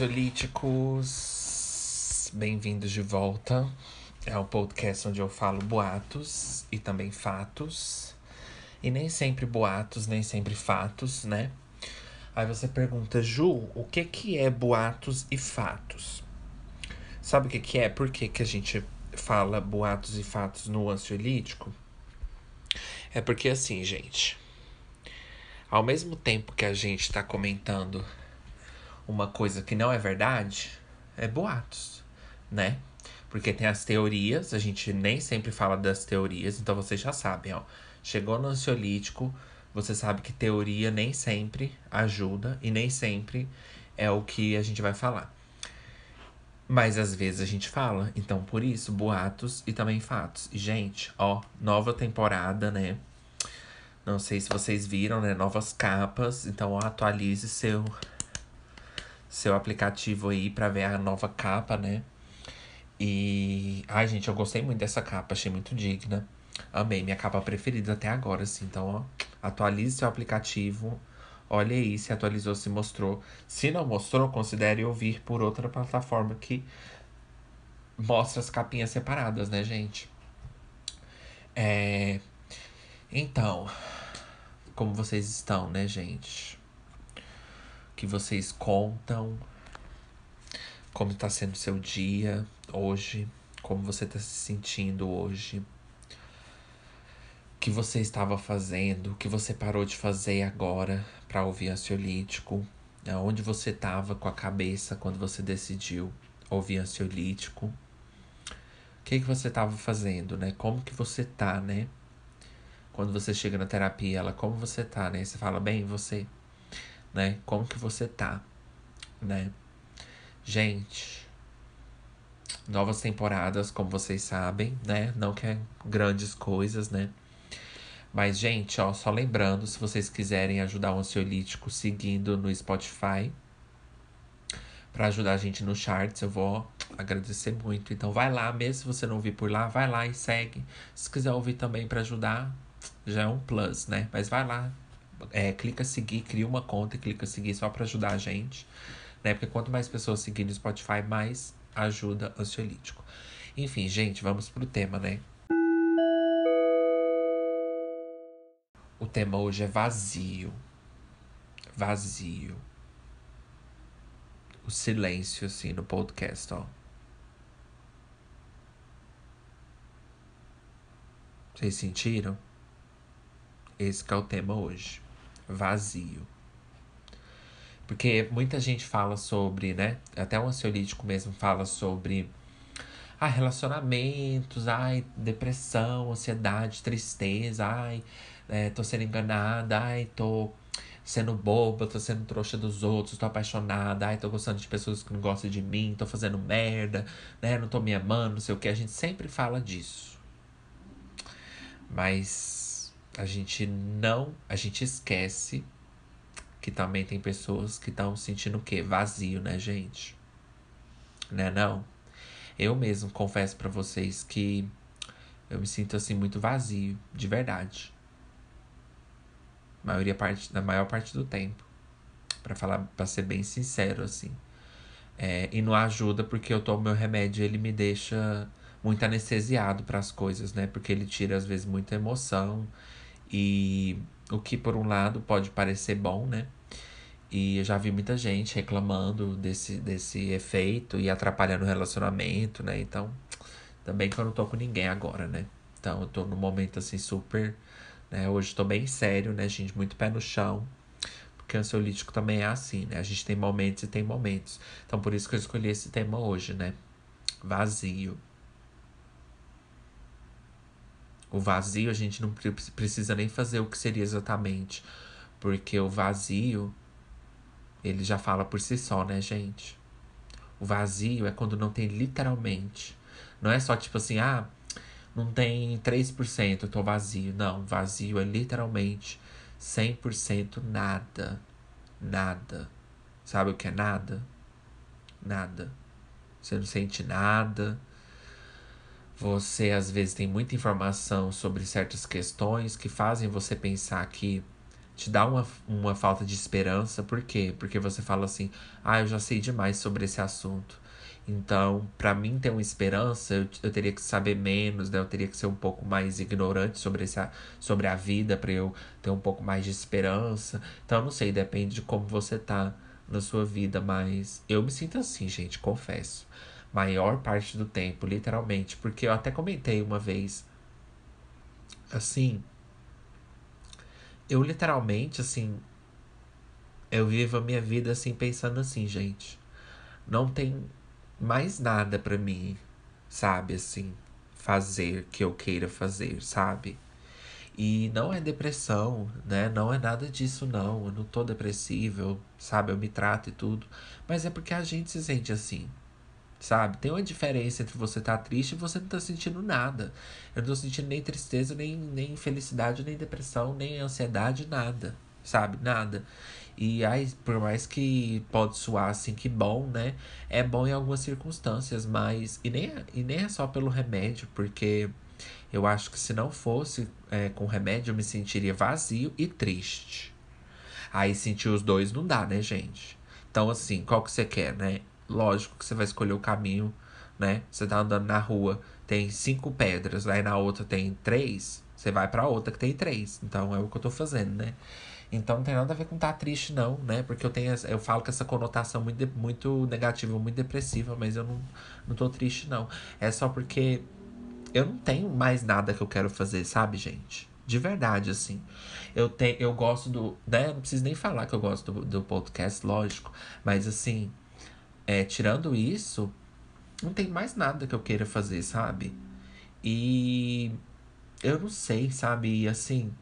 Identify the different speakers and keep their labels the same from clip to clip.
Speaker 1: ansiolíticos, bem-vindos de volta. É o podcast onde eu falo boatos e também fatos. E nem sempre boatos, nem sempre fatos, né? Aí você pergunta, Ju, o que que é boatos e fatos? Sabe o que que é? Por que que a gente fala boatos e fatos no ansiolítico? É porque assim, gente, ao mesmo tempo que a gente está comentando uma coisa que não é verdade, é boatos, né? Porque tem as teorias, a gente nem sempre fala das teorias, então vocês já sabem, ó. Chegou no ansiolítico, você sabe que teoria nem sempre ajuda e nem sempre é o que a gente vai falar. Mas às vezes a gente fala, então por isso, boatos e também fatos. E, gente, ó, nova temporada, né? Não sei se vocês viram, né? Novas capas. Então, ó, atualize seu seu aplicativo aí para ver a nova capa, né? E. Ai, gente, eu gostei muito dessa capa, achei muito digna. Amei, minha capa preferida até agora, assim. Então, ó, atualize seu aplicativo. Olha aí se atualizou, se mostrou. Se não mostrou, considere ouvir por outra plataforma que mostra as capinhas separadas, né, gente? É. Então, como vocês estão, né, gente? Que vocês contam, como está sendo seu dia hoje, como você está se sentindo hoje, o que você estava fazendo, o que você parou de fazer agora para ouvir ansiolítico, aonde você estava com a cabeça quando você decidiu ouvir ansiolítico, o que, que você estava fazendo, né? Como que você tá, né? Quando você chega na terapia, ela, como você tá, né? Você fala, bem, você né? Como que você tá, né? Gente, novas temporadas, como vocês sabem, né? Não que é grandes coisas, né? Mas, gente, ó, só lembrando, se vocês quiserem ajudar o ansiolítico seguindo no Spotify, para ajudar a gente no charts, eu vou agradecer muito. Então vai lá, mesmo se você não ouvir por lá, vai lá e segue. Se quiser ouvir também para ajudar, já é um plus, né? Mas vai lá, é, clica seguir, cria uma conta e clica seguir só para ajudar a gente. Né? Porque quanto mais pessoas seguirem no Spotify, mais ajuda ansiolítico. Enfim, gente, vamos pro tema, né? O tema hoje é vazio. Vazio. O silêncio, assim, no podcast, ó. Vocês sentiram? Esse é o tema hoje vazio. Porque muita gente fala sobre, né? Até o ansiolítico mesmo fala sobre ah, relacionamentos, ai, depressão, ansiedade, tristeza, ai, é, tô sendo enganada, ai, tô sendo boba, tô sendo trouxa dos outros, tô apaixonada, ai, tô gostando de pessoas que não gostam de mim, tô fazendo merda, né? Não tô me amando, não sei o que. A gente sempre fala disso. Mas a gente não, a gente esquece que também tem pessoas que estão sentindo o quê? Vazio, né, gente? Né, não? Eu mesmo confesso para vocês que eu me sinto assim muito vazio, de verdade. Maioria parte, na maior parte do tempo. para falar, para ser bem sincero assim. É, e não ajuda porque eu tomo meu remédio, ele me deixa muito anestesiado para as coisas, né? Porque ele tira às vezes muita emoção e o que, por um lado, pode parecer bom, né? E eu já vi muita gente reclamando desse, desse efeito e atrapalhando o relacionamento, né? Então, também que eu não tô com ninguém agora, né? Então, eu tô num momento assim super. Né? Hoje tô bem sério, né, gente? Muito pé no chão. Porque o ansiolítico também é assim, né? A gente tem momentos e tem momentos. Então, por isso que eu escolhi esse tema hoje, né? Vazio. O vazio a gente não precisa nem fazer o que seria exatamente. Porque o vazio, ele já fala por si só, né, gente? O vazio é quando não tem literalmente. Não é só tipo assim, ah, não tem 3%, eu tô vazio. Não, vazio é literalmente 100% nada. Nada. Sabe o que é nada? Nada. Você não sente nada você às vezes tem muita informação sobre certas questões que fazem você pensar que te dá uma, uma falta de esperança. Por quê? Porque você fala assim: ah, eu já sei demais sobre esse assunto. Então, para mim ter uma esperança, eu, eu, teria que saber menos, né? Eu teria que ser um pouco mais ignorante sobre, essa, sobre a vida para eu ter um pouco mais de esperança. Então, não sei, depende de como você tá na sua vida, mas eu me sinto assim, gente, confesso. Maior parte do tempo, literalmente, porque eu até comentei uma vez assim, eu literalmente assim, eu vivo a minha vida assim pensando assim, gente, não tem mais nada para mim, sabe, assim, fazer que eu queira fazer, sabe? E não é depressão, né? Não é nada disso, não. Eu não tô depressivo, sabe? Eu me trato e tudo. Mas é porque a gente se sente assim, sabe? Tem uma diferença entre você estar tá triste e você não tá sentindo nada. Eu não tô sentindo nem tristeza, nem, nem felicidade, nem depressão, nem ansiedade, nada, sabe? Nada. E aí, por mais que pode soar assim que bom, né? É bom em algumas circunstâncias, mas. E nem, é, e nem é só pelo remédio, porque eu acho que se não fosse é, com remédio, eu me sentiria vazio e triste. Aí sentir os dois não dá, né, gente? Então, assim, qual que você quer, né? Lógico que você vai escolher o caminho, né? Você tá andando na rua, tem cinco pedras, aí na outra tem três, você vai pra outra que tem três. Então é o que eu tô fazendo, né? Então não tem nada a ver com estar tá triste, não, né? Porque eu tenho eu falo com essa conotação muito, muito negativa, muito depressiva, mas eu não, não tô triste, não. É só porque eu não tenho mais nada que eu quero fazer, sabe, gente? De verdade, assim. Eu, tenho, eu gosto do. Né? Não preciso nem falar que eu gosto do, do podcast, lógico. Mas assim, é, tirando isso, não tem mais nada que eu queira fazer, sabe? E eu não sei, sabe? Assim,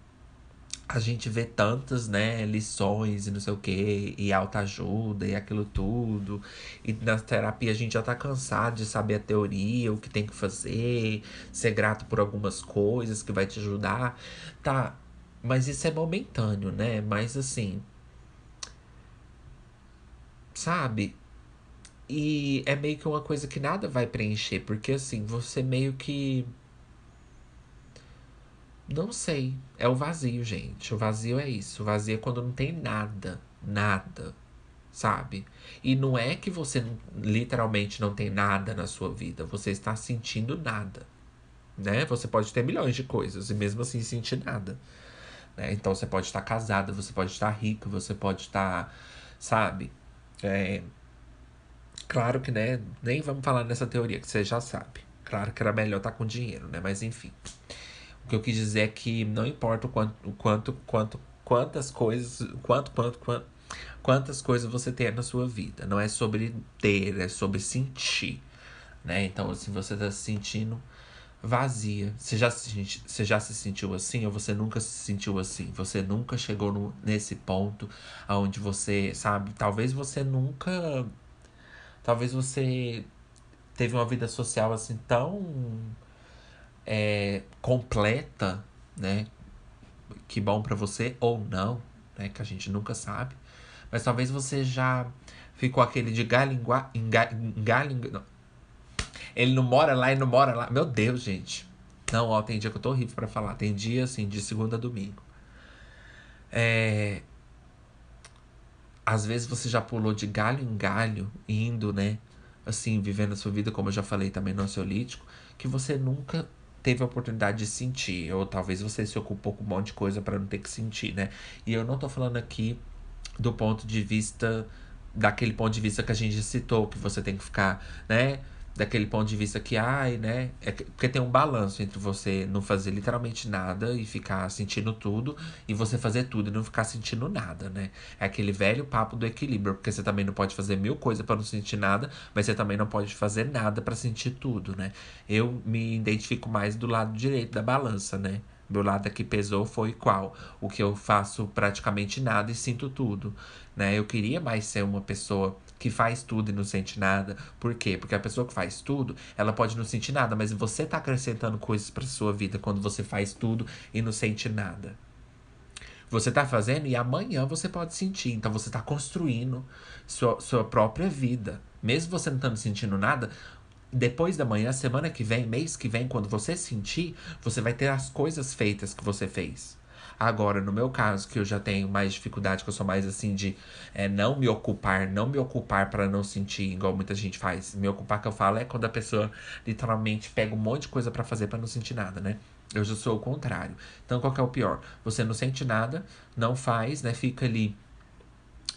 Speaker 1: a gente vê tantas, né, lições e não sei o que, e alta ajuda e aquilo tudo. E na terapia a gente já tá cansado de saber a teoria, o que tem que fazer, ser grato por algumas coisas que vai te ajudar. Tá, mas isso é momentâneo, né? Mas assim. Sabe? E é meio que uma coisa que nada vai preencher, porque assim, você meio que não sei. É o vazio, gente. O vazio é isso. O vazio é quando não tem nada. Nada. Sabe? E não é que você literalmente não tem nada na sua vida. Você está sentindo nada. Né? Você pode ter milhões de coisas e mesmo assim sentir nada. Né? Então você pode estar casada, você pode estar rica, você pode estar. Sabe? É... Claro que, né? Nem vamos falar nessa teoria que você já sabe. Claro que era melhor estar com dinheiro, né? Mas enfim. O que eu quis dizer é que não importa o quanto, o quanto, quanto, quantas coisas, quanto, quanto, quanto, quantas coisas você tem na sua vida. Não é sobre ter, é sobre sentir, né? Então, se você tá se sentindo vazia, você já se, você já se sentiu assim ou você nunca se sentiu assim? Você nunca chegou no, nesse ponto aonde você, sabe? Talvez você nunca, talvez você teve uma vida social assim tão é, completa, né? Que bom para você ou não, né? Que a gente nunca sabe. Mas talvez você já ficou aquele de em galho. Não. Ele não mora lá e não mora lá. Meu Deus, gente. Não, ó, tem dia que eu tô horrível pra falar. Tem dia, assim, de segunda a domingo. É... Às vezes você já pulou de galho em galho, indo, né? Assim, vivendo a sua vida, como eu já falei também no ansiolítico, que você nunca teve a oportunidade de sentir, ou talvez você se ocupou com um monte de coisa para não ter que sentir, né? E eu não tô falando aqui do ponto de vista daquele ponto de vista que a gente citou, que você tem que ficar, né? Daquele ponto de vista que, ai, né? É porque tem um balanço entre você não fazer literalmente nada e ficar sentindo tudo, e você fazer tudo e não ficar sentindo nada, né? É aquele velho papo do equilíbrio, porque você também não pode fazer mil coisas para não sentir nada, mas você também não pode fazer nada para sentir tudo, né? Eu me identifico mais do lado direito da balança, né? Meu lado que pesou foi qual? O que eu faço praticamente nada e sinto tudo, né? Eu queria mais ser uma pessoa que faz tudo e não sente nada. Por quê? Porque a pessoa que faz tudo, ela pode não sentir nada, mas você tá acrescentando coisas para sua vida quando você faz tudo e não sente nada. Você tá fazendo e amanhã você pode sentir. Então você tá construindo sua, sua própria vida. Mesmo você não estando sentindo nada, depois da manhã, semana que vem, mês que vem, quando você sentir, você vai ter as coisas feitas que você fez. Agora, no meu caso, que eu já tenho mais dificuldade, que eu sou mais assim de é, não me ocupar, não me ocupar para não sentir, igual muita gente faz. Me ocupar que eu falo é quando a pessoa literalmente pega um monte de coisa para fazer para não sentir nada, né? Eu já sou o contrário. Então, qual que é o pior? Você não sente nada, não faz, né? Fica ali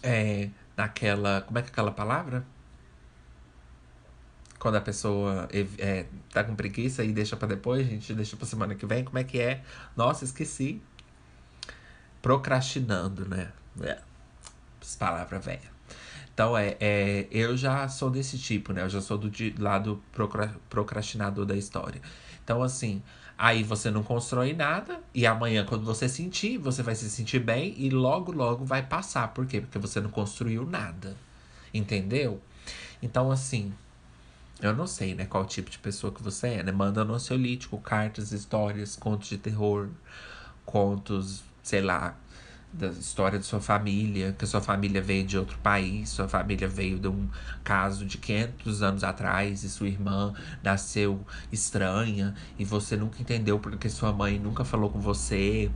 Speaker 1: é, naquela. Como é que é aquela palavra? Quando a pessoa é, tá com preguiça e deixa para depois, a gente deixa pra semana que vem. Como é que é? Nossa, esqueci. Procrastinando, né? É. Palavra velha. Então, é, é, eu já sou desse tipo, né? Eu já sou do lado procrastinador da história. Então, assim, aí você não constrói nada, e amanhã, quando você sentir, você vai se sentir bem e logo, logo vai passar. Por quê? Porque você não construiu nada. Entendeu? Então, assim, eu não sei, né, qual tipo de pessoa que você é, né? Manda no ansiolítico cartas, histórias, contos de terror, contos, sei lá, da história de sua família, que sua família veio de outro país, sua família veio de um caso de 500 anos atrás e sua irmã nasceu estranha e você nunca entendeu porque sua mãe nunca falou com você.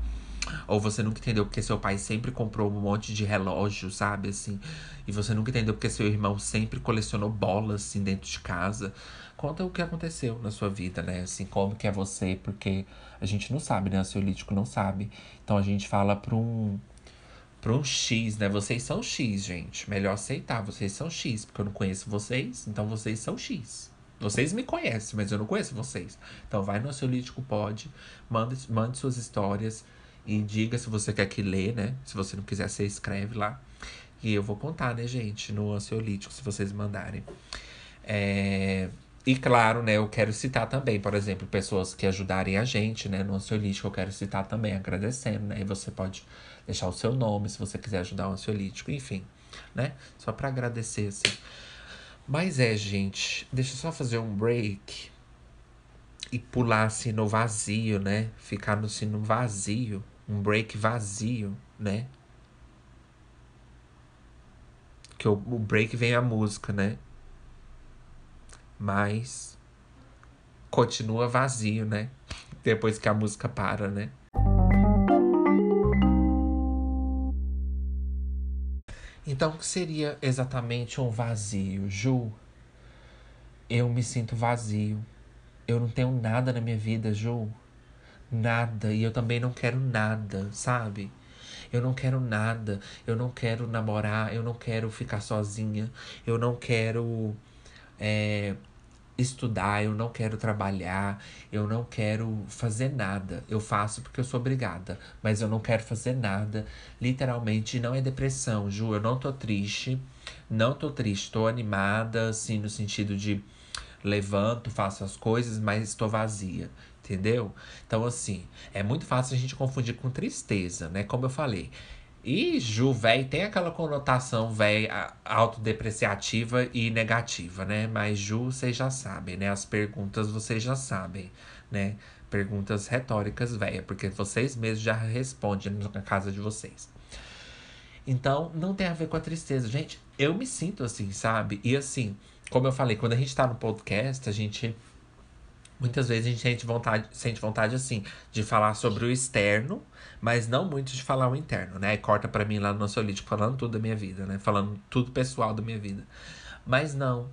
Speaker 1: Ou você nunca entendeu porque seu pai sempre comprou um monte de relógio, sabe? Assim. E você nunca entendeu porque seu irmão sempre colecionou bolas, assim, dentro de casa. Conta o que aconteceu na sua vida, né? Assim, como que é você, porque a gente não sabe, né? O ansiolítico não sabe. Então a gente fala pra um, pra um X, né? Vocês são X, gente. Melhor aceitar, vocês são X, porque eu não conheço vocês, então vocês são X. Vocês me conhecem, mas eu não conheço vocês. Então vai no Ansiolítico Pode, mande, mande suas histórias e diga se você quer que lê, né? Se você não quiser, você escreve lá. E eu vou contar, né, gente, no Ansiolítico, se vocês mandarem. É... E claro, né, eu quero citar também, por exemplo, pessoas que ajudarem a gente, né, no ansiolítico, eu quero citar também, agradecendo, né? E você pode deixar o seu nome se você quiser ajudar o ansiolítico, enfim, né? Só para agradecer, assim. Mas é, gente, deixa eu só fazer um break e pular assim no vazio, né? Ficar no, assim, no vazio, um break vazio, né? Que o, o break vem a música, né? Mas continua vazio, né? Depois que a música para, né? Então, o que seria exatamente um vazio, Ju? Eu me sinto vazio. Eu não tenho nada na minha vida, Ju. Nada. E eu também não quero nada, sabe? Eu não quero nada. Eu não quero namorar. Eu não quero ficar sozinha. Eu não quero é, estudar, eu não quero trabalhar, eu não quero fazer nada. Eu faço porque eu sou obrigada, mas eu não quero fazer nada. Literalmente, não é depressão, Ju. Eu não tô triste, não tô triste, tô animada, assim, no sentido de levanto, faço as coisas, mas estou vazia. Entendeu? Então, assim, é muito fácil a gente confundir com tristeza, né? Como eu falei, e Ju, velho, tem aquela conotação, velho, autodepreciativa e negativa, né? Mas Ju, vocês já sabem, né? As perguntas vocês já sabem, né? Perguntas retóricas, velho, porque vocês mesmos já respondem na casa de vocês. Então, não tem a ver com a tristeza. Gente, eu me sinto assim, sabe? E assim, como eu falei, quando a gente tá no podcast, a gente Muitas vezes a gente sente vontade, sente vontade assim, de falar sobre o externo, mas não muito de falar o interno, né? Aí corta para mim lá no ansiolítico falando tudo da minha vida, né? Falando tudo pessoal da minha vida. Mas não.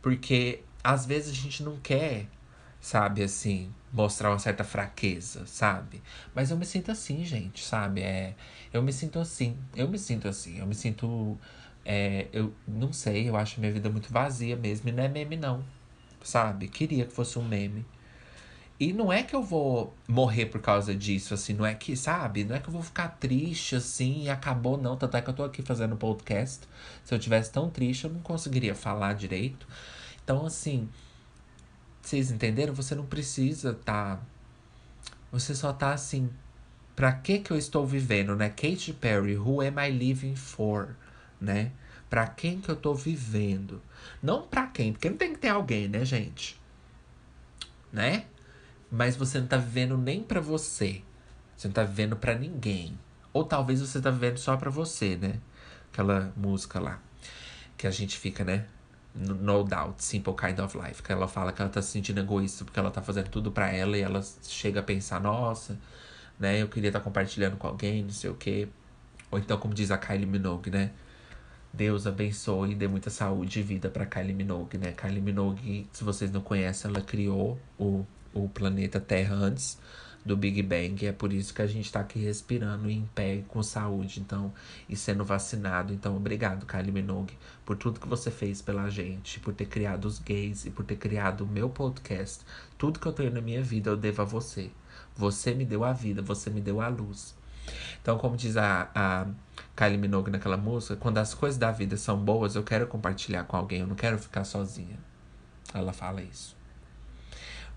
Speaker 1: Porque às vezes a gente não quer, sabe, assim, mostrar uma certa fraqueza, sabe? Mas eu me sinto assim, gente, sabe? É, eu me sinto assim. Eu me sinto assim. Eu me sinto. É, eu não sei, eu acho minha vida muito vazia mesmo. E não é meme, não sabe? Queria que fosse um meme. E não é que eu vou morrer por causa disso, assim, não é que, sabe? Não é que eu vou ficar triste assim e acabou, não. Tanto é que eu tô aqui fazendo podcast. Se eu tivesse tão triste, eu não conseguiria falar direito. Então, assim, vocês entenderam? Você não precisa tá. Você só tá assim. Pra que que eu estou vivendo, né? Katy Perry, Who am I living for, né? Pra quem que eu tô vivendo? Não pra quem, porque não tem que ter alguém, né, gente? Né? Mas você não tá vivendo nem pra você. Você não tá vivendo pra ninguém. Ou talvez você tá vivendo só pra você, né? Aquela música lá. Que a gente fica, né? No Doubt, Simple Kind of Life. Que ela fala que ela tá se sentindo egoísta porque ela tá fazendo tudo pra ela e ela chega a pensar, nossa, né? Eu queria estar tá compartilhando com alguém, não sei o quê. Ou então, como diz a Kylie Minogue, né? Deus abençoe e dê muita saúde e vida para Kylie Minogue, né? Kylie Minogue, se vocês não conhecem, ela criou o, o planeta Terra antes do Big Bang. É por isso que a gente tá aqui respirando em pé, com saúde, então, e sendo vacinado. Então, obrigado, Kylie Minogue, por tudo que você fez pela gente, por ter criado os gays e por ter criado o meu podcast. Tudo que eu tenho na minha vida eu devo a você. Você me deu a vida, você me deu a luz. Então, como diz a, a Kylie Minogue naquela música, quando as coisas da vida são boas, eu quero compartilhar com alguém, eu não quero ficar sozinha. Ela fala isso.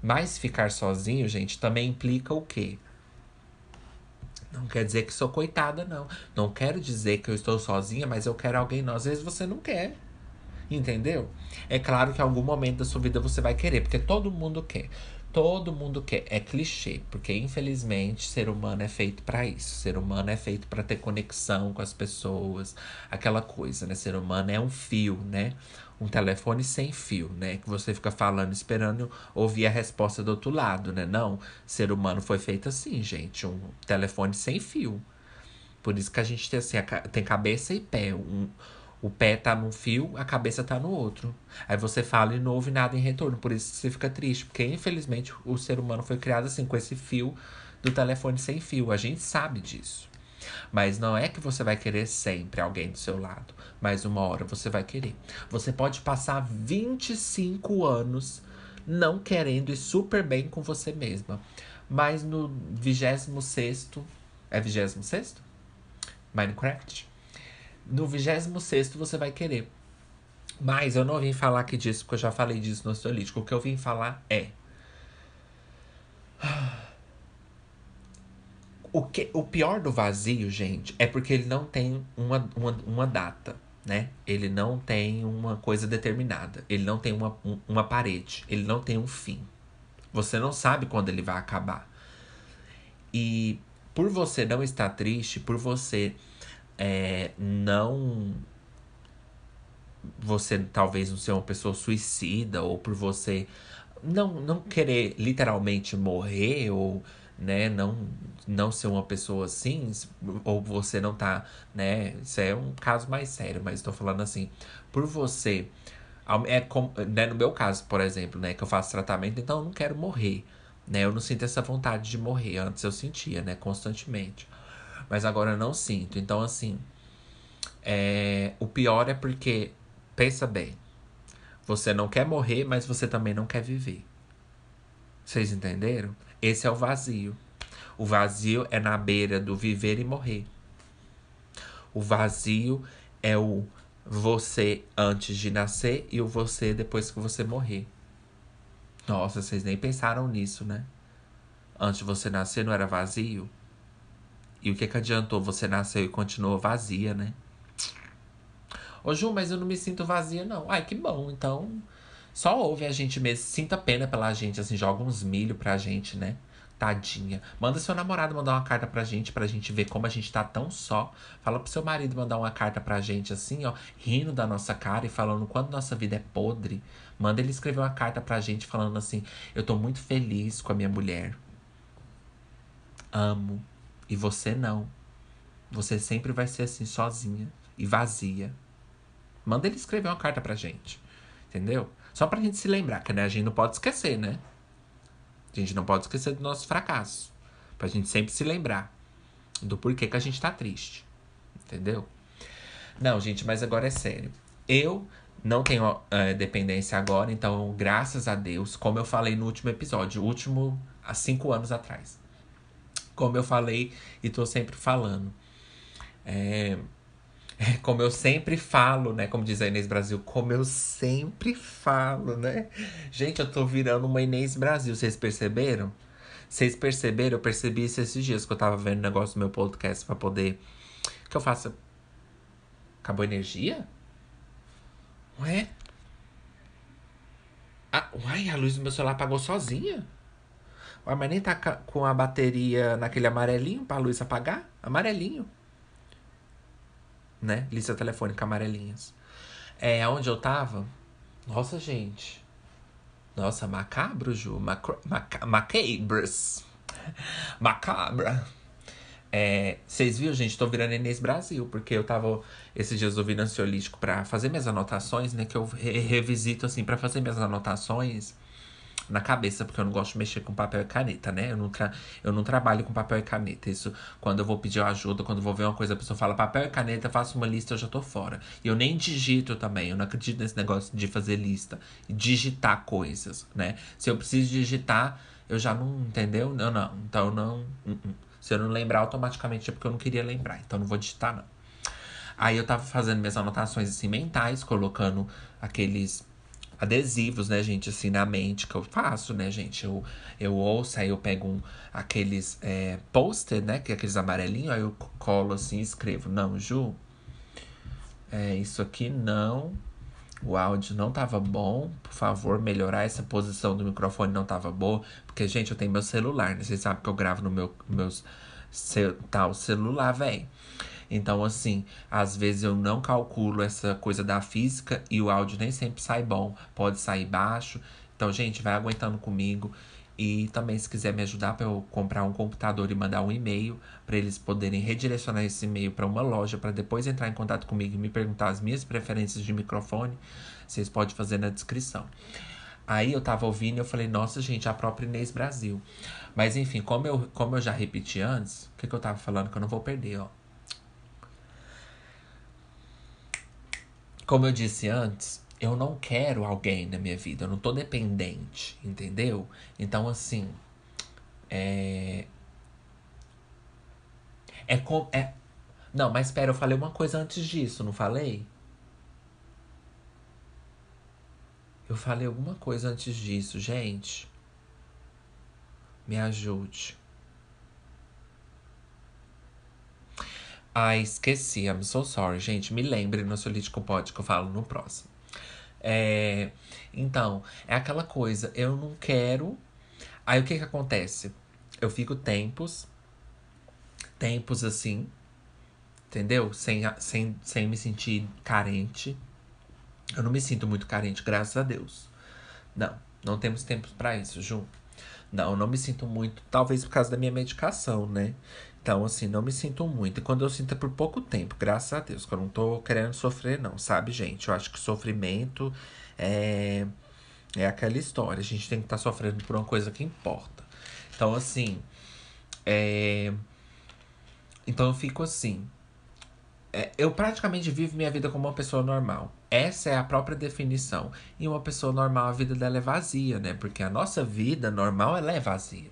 Speaker 1: Mas ficar sozinho, gente, também implica o quê? Não quer dizer que sou coitada, não. Não quero dizer que eu estou sozinha, mas eu quero alguém não. Às vezes você não quer. Entendeu? É claro que em algum momento da sua vida você vai querer, porque todo mundo quer. Todo mundo quer. É clichê, porque infelizmente ser humano é feito para isso. Ser humano é feito para ter conexão com as pessoas, aquela coisa, né? Ser humano é um fio, né? Um telefone sem fio, né? Que você fica falando, esperando ouvir a resposta do outro lado, né? Não, ser humano foi feito assim, gente, um telefone sem fio. Por isso que a gente tem assim, tem cabeça e pé. Um, o pé tá num fio, a cabeça tá no outro. Aí você fala e não ouve nada em retorno. Por isso você fica triste. Porque, infelizmente, o ser humano foi criado assim, com esse fio do telefone sem fio. A gente sabe disso. Mas não é que você vai querer sempre alguém do seu lado. Mas uma hora você vai querer. Você pode passar 25 anos não querendo e super bem com você mesma. Mas no 26. É 26? Minecraft? No 26 você vai querer. Mas eu não vim falar aqui disso, porque eu já falei disso no Osteolítico. O que eu vim falar é. O, que, o pior do vazio, gente, é porque ele não tem uma, uma, uma data, né? Ele não tem uma coisa determinada. Ele não tem uma, um, uma parede. Ele não tem um fim. Você não sabe quando ele vai acabar. E por você não estar triste, por você é, não você talvez não ser uma pessoa suicida ou por você não, não querer literalmente morrer ou né não não ser uma pessoa assim ou você não tá né isso é um caso mais sério mas estou falando assim por você é como, né, no meu caso por exemplo né que eu faço tratamento então eu não quero morrer né eu não sinto essa vontade de morrer antes eu sentia né constantemente mas agora eu não sinto. Então, assim, é, o pior é porque, pensa bem, você não quer morrer, mas você também não quer viver. Vocês entenderam? Esse é o vazio. O vazio é na beira do viver e morrer. O vazio é o você antes de nascer e o você depois que você morrer. Nossa, vocês nem pensaram nisso, né? Antes de você nascer não era vazio? E o que que adiantou? Você nasceu e continuou vazia, né? Ô Ju, mas eu não me sinto vazia, não. Ai, que bom. Então, só ouve a gente mesmo. Sinta pena pela gente, assim, joga uns milho pra gente, né? Tadinha. Manda seu namorado mandar uma carta pra gente, pra gente ver como a gente tá tão só. Fala pro seu marido mandar uma carta pra gente, assim, ó, rindo da nossa cara e falando quanto nossa vida é podre. Manda ele escrever uma carta pra gente falando assim: Eu tô muito feliz com a minha mulher. Amo. E você não. Você sempre vai ser assim, sozinha e vazia. Manda ele escrever uma carta pra gente. Entendeu? Só pra gente se lembrar, que né, a gente não pode esquecer, né? A gente não pode esquecer do nosso fracasso. Pra gente sempre se lembrar do porquê que a gente tá triste. Entendeu? Não, gente, mas agora é sério. Eu não tenho é, dependência agora, então, graças a Deus, como eu falei no último episódio, último há cinco anos atrás como eu falei e tô sempre falando. É, é, como eu sempre falo, né? Como diz a Inês Brasil, como eu sempre falo, né? Gente, eu tô virando uma Inês Brasil, vocês perceberam? Vocês perceberam? Eu percebi isso esses dias que eu tava vendo o negócio do meu podcast pra poder. que eu faça? Acabou a energia? Ué? Ah, uai, a luz do meu celular apagou sozinha? Mas nem tá com a bateria naquele amarelinho pra luz apagar? Amarelinho. Né? Lista telefônica amarelinhas. É onde eu tava. Nossa, gente. Nossa, macabro, Ju. Macro, maca, macabros. Macabra. É, vocês viram, gente? Tô virando Inês Brasil, porque eu tava esses dias ouvindo ansiolítico pra fazer minhas anotações, né? Que eu re revisito, assim, pra fazer minhas anotações na cabeça, porque eu não gosto de mexer com papel e caneta, né? Eu não, eu não trabalho com papel e caneta. Isso, quando eu vou pedir ajuda, quando eu vou ver uma coisa, a pessoa fala papel e caneta, faço uma lista, eu já tô fora. E eu nem digito também, eu não acredito nesse negócio de fazer lista, digitar coisas, né? Se eu preciso digitar, eu já não, entendeu? Não, não. Então não. Uh -uh. Se eu não lembrar automaticamente é porque eu não queria lembrar, então não vou digitar, não. Aí eu tava fazendo minhas anotações assim mentais, colocando aqueles adesivos, né, gente, assim, na mente que eu faço, né, gente? Eu, eu ouço, aí eu pego um, aqueles é, poster, né, que é aqueles amarelinhos, aí eu colo assim e escrevo. Não, Ju, é, isso aqui não. O áudio não tava bom, por favor, melhorar essa posição do microfone não tava boa. Porque, gente, eu tenho meu celular, né? Vocês sabem que eu gravo no meu meus, tal celular, velho. Então, assim, às vezes eu não calculo essa coisa da física e o áudio nem sempre sai bom. Pode sair baixo. Então, gente, vai aguentando comigo. E também, se quiser me ajudar para eu comprar um computador e mandar um e-mail para eles poderem redirecionar esse e-mail para uma loja para depois entrar em contato comigo e me perguntar as minhas preferências de microfone, vocês podem fazer na descrição. Aí eu tava ouvindo e eu falei, nossa, gente, a própria Inês Brasil. Mas enfim, como eu, como eu já repeti antes, o que, que eu tava falando que eu não vou perder, ó. Como eu disse antes, eu não quero alguém na minha vida, eu não tô dependente, entendeu? Então, assim. É. É como. É... Não, mas espera, eu falei uma coisa antes disso, não falei? Eu falei alguma coisa antes disso, gente. Me ajude. Ai, esqueci. I'm so sorry, gente. Me lembre no Solítico Pod que eu falo no próximo. É, então, é aquela coisa. Eu não quero. Aí o que que acontece? Eu fico tempos. Tempos assim. Entendeu? Sem, sem, sem me sentir carente. Eu não me sinto muito carente, graças a Deus. Não, não temos tempos para isso, Ju. Não, eu não me sinto muito, talvez por causa da minha medicação, né? Então, assim, não me sinto muito. E quando eu sinto é por pouco tempo, graças a Deus, que eu não tô querendo sofrer, não, sabe, gente? Eu acho que sofrimento é, é aquela história. A gente tem que estar tá sofrendo por uma coisa que importa. Então, assim. É... Então eu fico assim. É, eu praticamente vivo minha vida como uma pessoa normal. Essa é a própria definição. E uma pessoa normal, a vida dela é vazia, né? Porque a nossa vida normal, ela é vazia.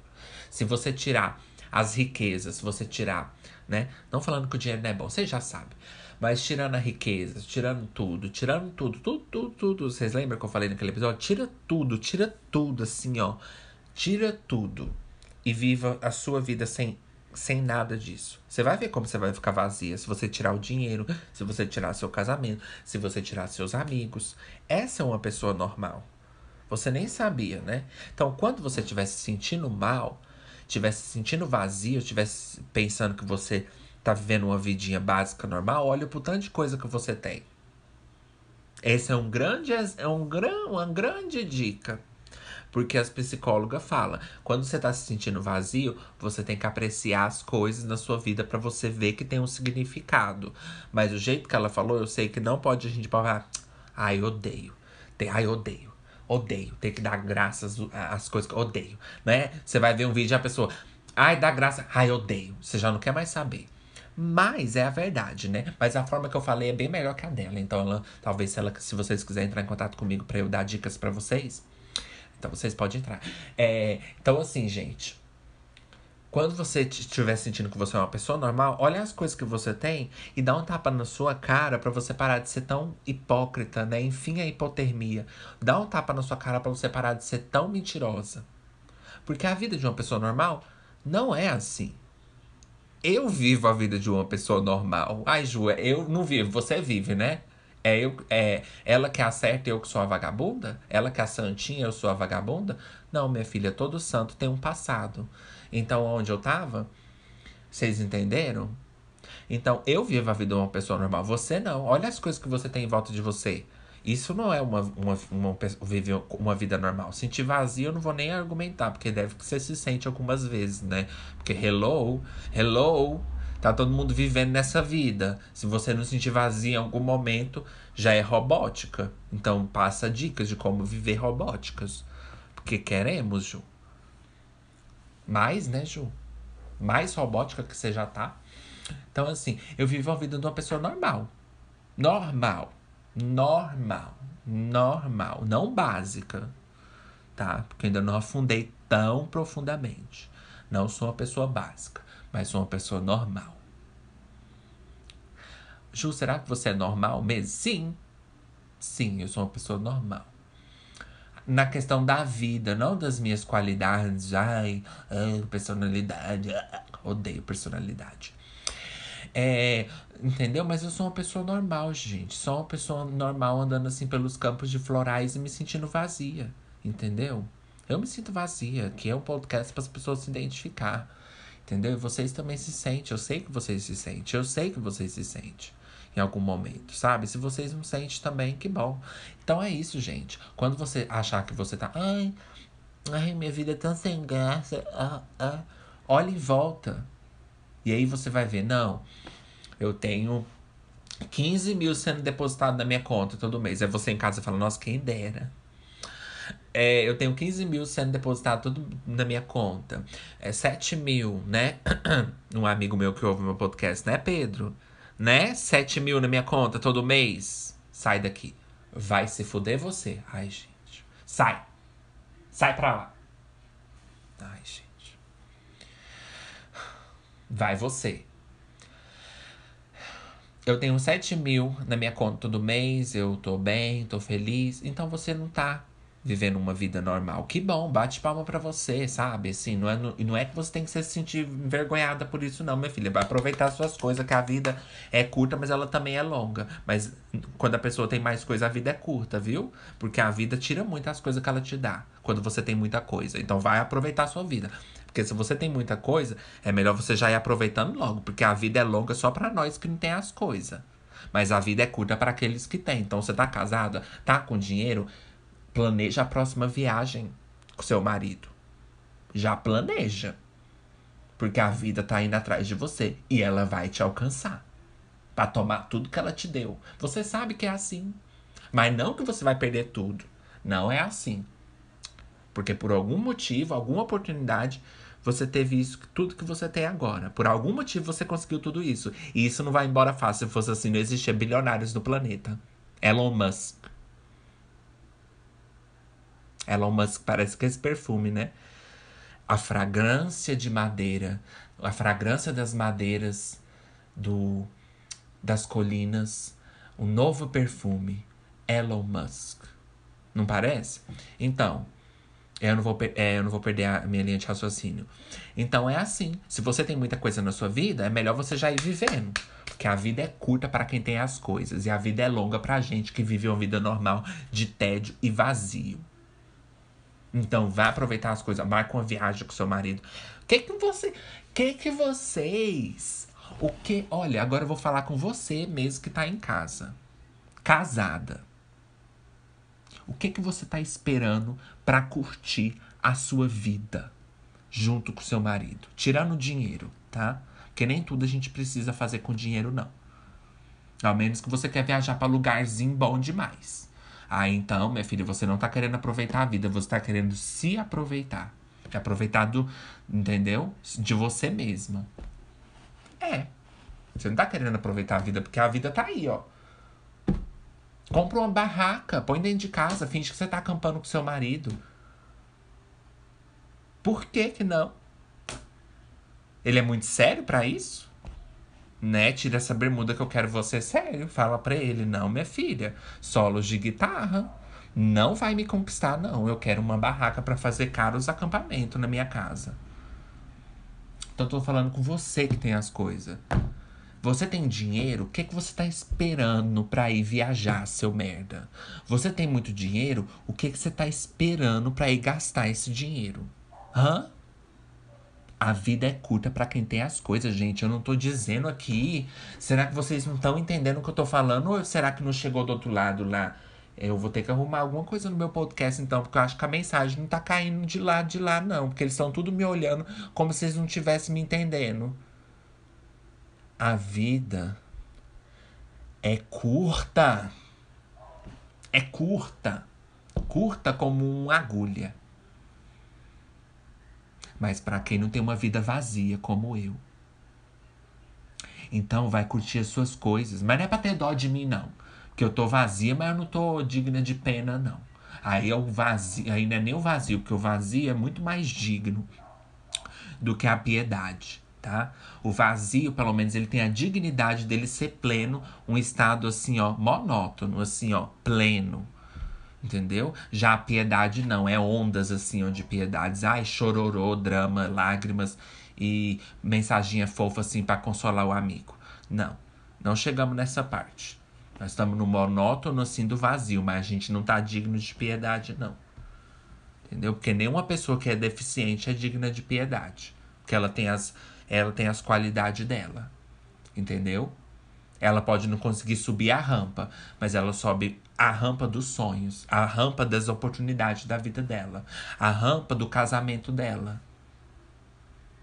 Speaker 1: Se você tirar as riquezas, se você tirar, né? Não falando que o dinheiro não é bom, você já sabe. Mas tirando a riqueza, tirando tudo, tirando tudo, tudo, tudo, tudo. Vocês lembram que eu falei naquele episódio? Tira tudo, tira tudo, assim, ó. Tira tudo. E viva a sua vida sem, sem nada disso. Você vai ver como você vai ficar vazia se você tirar o dinheiro, se você tirar seu casamento, se você tirar seus amigos. Essa é uma pessoa normal. Você nem sabia, né? Então, quando você estiver se sentindo mal, tivesse se sentindo vazio, tivesse pensando que você tá vivendo uma vidinha básica normal, olha pro tanto de coisa que você tem. Essa é um grande, é um gran, uma grande dica. Porque as psicólogas falam, quando você está se sentindo vazio, você tem que apreciar as coisas na sua vida para você ver que tem um significado. Mas o jeito que ela falou, eu sei que não pode a gente falar, ai, odeio. Tem, ai, odeio. Odeio ter que dar graças às coisas que odeio, né? Você vai ver um vídeo e a pessoa, ai, dá graça, ai, odeio. Você já não quer mais saber. Mas é a verdade, né? Mas a forma que eu falei é bem melhor que a dela. Então, ela, talvez se, ela, se vocês quiserem entrar em contato comigo para eu dar dicas para vocês, então vocês podem entrar. É, então, assim, gente. Quando você estiver sentindo que você é uma pessoa normal, olha as coisas que você tem e dá um tapa na sua cara para você parar de ser tão hipócrita, né? Enfim, a hipotermia. Dá um tapa na sua cara para você parar de ser tão mentirosa. Porque a vida de uma pessoa normal não é assim. Eu vivo a vida de uma pessoa normal. Ai, Ju, eu não vivo, você vive, né? É, eu, é ela que é a certa e eu que sou a vagabunda? Ela que é a santinha eu sou a vagabunda? Não, minha filha, todo santo tem um passado. Então, onde eu tava, vocês entenderam? Então, eu vivo a vida de uma pessoa normal. Você não. Olha as coisas que você tem em volta de você. Isso não é uma, uma, uma, uma vida normal. Sentir vazio eu não vou nem argumentar, porque deve que você se sente algumas vezes, né? Porque hello, hello, tá todo mundo vivendo nessa vida. Se você não sentir vazio em algum momento, já é robótica. Então passa dicas de como viver robóticas. Porque queremos, Ju. Mais, né, Ju? Mais robótica que você já tá. Então, assim, eu vivo a vida de uma pessoa normal. Normal normal. Normal, não básica, tá? Porque ainda não afundei tão profundamente. Não sou uma pessoa básica, mas sou uma pessoa normal. Ju, será que você é normal mesmo? Sim. Sim, eu sou uma pessoa normal. Na questão da vida, não das minhas qualidades. Ai, ai personalidade. Odeio personalidade. É, entendeu? Mas eu sou uma pessoa normal, gente. Sou uma pessoa normal andando assim pelos campos de florais e me sentindo vazia. Entendeu? Eu me sinto vazia, que é um podcast para as pessoas se identificar. Entendeu? E vocês também se sentem. Eu sei que vocês se sentem. Eu sei que vocês se sentem em algum momento, sabe? Se vocês não sentem também, que bom. Então é isso, gente. Quando você achar que você tá. Ai, ai, minha vida é tão sem graça. Ah, ah. Olha em volta. E aí você vai ver, não, eu tenho 15 mil sendo depositado na minha conta todo mês. Aí você em casa fala, nossa, quem dera. É, eu tenho 15 mil sendo depositado tudo na minha conta. É 7 mil, né? Um amigo meu que ouve meu podcast, né, Pedro? Né? 7 mil na minha conta todo mês. Sai daqui. Vai se fuder você. Ai, gente. Sai. Sai pra lá. Ai, gente. Vai você. Eu tenho 7 mil na minha conta todo mês, eu tô bem, tô feliz. Então você não tá vivendo uma vida normal. Que bom, bate palma para você, sabe? Assim, não é, não é que você tem que se sentir envergonhada por isso, não, minha filha. Vai aproveitar suas coisas, que a vida é curta, mas ela também é longa. Mas quando a pessoa tem mais coisa, a vida é curta, viu? Porque a vida tira muitas coisas que ela te dá. Quando você tem muita coisa. Então vai aproveitar a sua vida. Porque se você tem muita coisa, é melhor você já ir aproveitando logo. Porque a vida é longa só para nós que não tem as coisas. Mas a vida é curta para aqueles que têm. Então você tá casada, tá com dinheiro, planeja a próxima viagem com seu marido. Já planeja. Porque a vida tá indo atrás de você e ela vai te alcançar para tomar tudo que ela te deu. Você sabe que é assim. Mas não que você vai perder tudo. Não é assim. Porque por algum motivo, alguma oportunidade, você teve isso, tudo que você tem agora. Por algum motivo você conseguiu tudo isso. E isso não vai embora fácil. Se fosse assim, não existia bilionários no planeta. Elon Musk. Elon Musk parece que é esse perfume, né? A fragrância de madeira, a fragrância das madeiras do das colinas, um novo perfume, Elon Musk. Não parece? Então, eu não, vou, é, eu não vou perder a minha linha de raciocínio. Então é assim. Se você tem muita coisa na sua vida, é melhor você já ir vivendo. Porque a vida é curta para quem tem as coisas. E a vida é longa pra gente que vive uma vida normal de tédio e vazio. Então vai aproveitar as coisas. Marca uma viagem com seu marido. O que que você. que que vocês. O que. Olha, agora eu vou falar com você mesmo que tá em casa. Casada. O que que você tá esperando para curtir a sua vida junto com seu marido, tirando dinheiro, tá? Porque nem tudo a gente precisa fazer com dinheiro não. Ao menos que você quer viajar para lugarzinho bom demais. Aí então, minha filha, você não tá querendo aproveitar a vida, você tá querendo se aproveitar. É aproveitar do, entendeu? De você mesma. É. Você não tá querendo aproveitar a vida, porque a vida tá aí, ó. Compra uma barraca, põe dentro de casa, finge que você tá acampando com seu marido. Por que que não? Ele é muito sério para isso? Né? Tira essa bermuda que eu quero você sério. Fala pra ele, não, minha filha. Solos de guitarra. Não vai me conquistar, não. Eu quero uma barraca para fazer caros acampamentos na minha casa. Então, eu tô falando com você que tem as coisas. Você tem dinheiro? O que, que você tá esperando pra ir viajar, seu merda? Você tem muito dinheiro? O que, que você tá esperando pra ir gastar esse dinheiro? Hã? A vida é curta para quem tem as coisas, gente. Eu não tô dizendo aqui. Será que vocês não estão entendendo o que eu tô falando? Ou será que não chegou do outro lado lá Eu vou ter que arrumar alguma coisa no meu podcast, então, porque eu acho que a mensagem não tá caindo de lá, de lá, não. Porque eles estão tudo me olhando como se eles não estivessem me entendendo. A vida é curta. É curta. Curta como uma agulha. Mas para quem não tem uma vida vazia como eu. Então vai curtir as suas coisas. Mas não é pra ter dó de mim, não. Porque eu tô vazia, mas eu não tô digna de pena, não. Aí é o vazio, aí não é nem o vazio, porque o vazio é muito mais digno do que a piedade, tá? O vazio, pelo menos, ele tem a dignidade dele ser pleno, um estado assim, ó, monótono, assim, ó, pleno. Entendeu? Já a piedade não, é ondas assim, ó, de piedades. Ai, chororô, drama, lágrimas e mensaginha fofa assim para consolar o amigo. Não, não chegamos nessa parte. Nós estamos no monótono, assim, do vazio, mas a gente não tá digno de piedade, não. Entendeu? Porque nenhuma pessoa que é deficiente é digna de piedade. Porque ela tem as, ela tem as qualidades dela. Entendeu? Ela pode não conseguir subir a rampa, mas ela sobe a rampa dos sonhos, a rampa das oportunidades da vida dela, a rampa do casamento dela.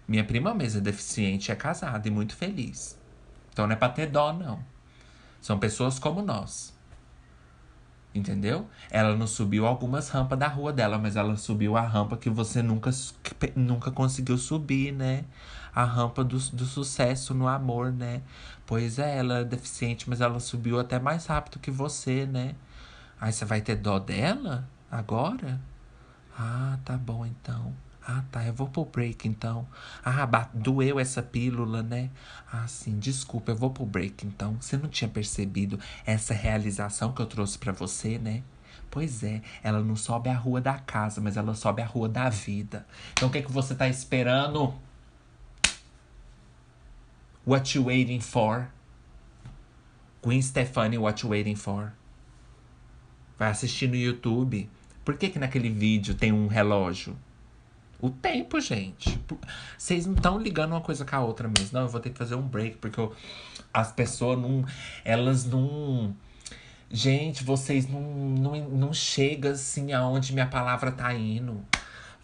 Speaker 1: Minha prima mesmo é deficiente, é casada e muito feliz. Então não é pra ter dó, não. São pessoas como nós. Entendeu? Ela não subiu algumas rampas da rua dela, mas ela subiu a rampa que você nunca, nunca conseguiu subir, né? A rampa do, do sucesso no amor, né? Pois é, ela é deficiente, mas ela subiu até mais rápido que você, né? Aí você vai ter dó dela agora? Ah, tá bom então. Ah, tá, eu vou pro break então. Ah, doeu essa pílula, né? Ah, sim, desculpa, eu vou pro break então. Você não tinha percebido essa realização que eu trouxe para você, né? Pois é, ela não sobe a rua da casa, mas ela sobe a rua da vida. Então o que, é que você tá esperando? What you waiting for? Gwen Stefani, what you waiting for? Vai assistir no YouTube. Por que que naquele vídeo tem um relógio? o tempo, gente. Vocês não estão ligando uma coisa com a outra mesmo. Não, eu vou ter que fazer um break, porque eu, as pessoas não. Elas não. Gente, vocês não, não, não chegam assim aonde minha palavra tá indo.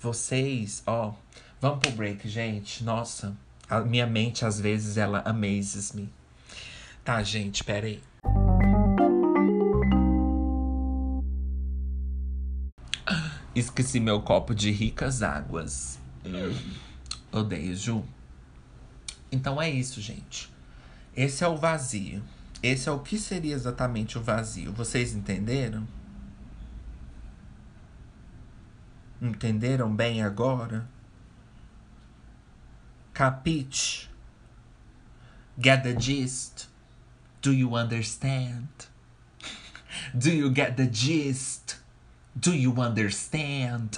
Speaker 1: Vocês, ó. Vamos pro break, gente. Nossa, a minha mente às vezes ela amazes me. Tá, gente, pera aí. Esqueci meu copo de ricas águas. Odeio, Ju. Então é isso, gente. Esse é o vazio. Esse é o que seria exatamente o vazio. Vocês entenderam? Entenderam bem agora? Capite? Get the gist? Do you understand? Do you get the gist? Do you understand?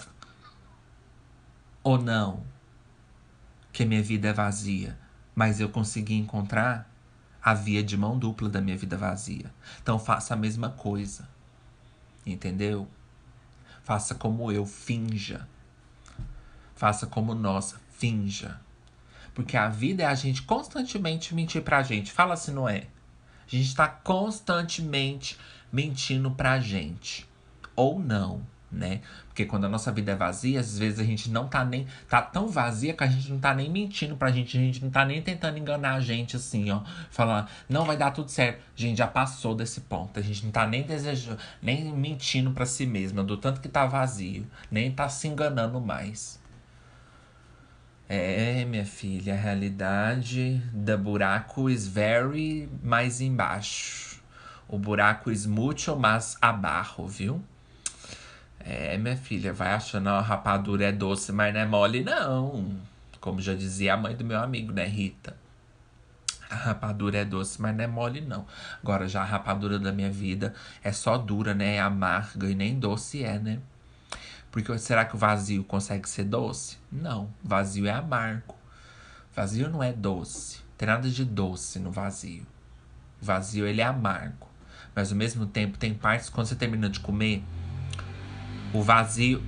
Speaker 1: Ou não? Que minha vida é vazia, mas eu consegui encontrar a via de mão dupla da minha vida vazia. Então faça a mesma coisa. Entendeu? Faça como eu, finja. Faça como nós, finja. Porque a vida é a gente constantemente mentir pra gente. Fala se não é. A gente tá constantemente mentindo pra gente ou não, né? Porque quando a nossa vida é vazia, às vezes a gente não tá nem. tá tão vazia que a gente não tá nem mentindo pra gente, a gente não tá nem tentando enganar a gente assim, ó. Falar, não vai dar tudo certo. A gente já passou desse ponto. A gente não tá nem desejando, nem mentindo pra si mesma, do tanto que tá vazio. Nem tá se enganando mais. É, minha filha, a realidade do buraco is very mais embaixo. O buraco is mucho mais abaixo, viu? É, minha filha, vai achando a rapadura é doce, mas não é mole, não. Como já dizia a mãe do meu amigo, né, Rita? A rapadura é doce, mas não é mole, não. Agora, já a rapadura da minha vida é só dura, né? É amarga e nem doce é, né? Porque será que o vazio consegue ser doce? Não, vazio é amargo. Vazio não é doce. Tem nada de doce no vazio. O vazio, ele é amargo. Mas ao mesmo tempo, tem partes, quando você termina de comer, o vazio.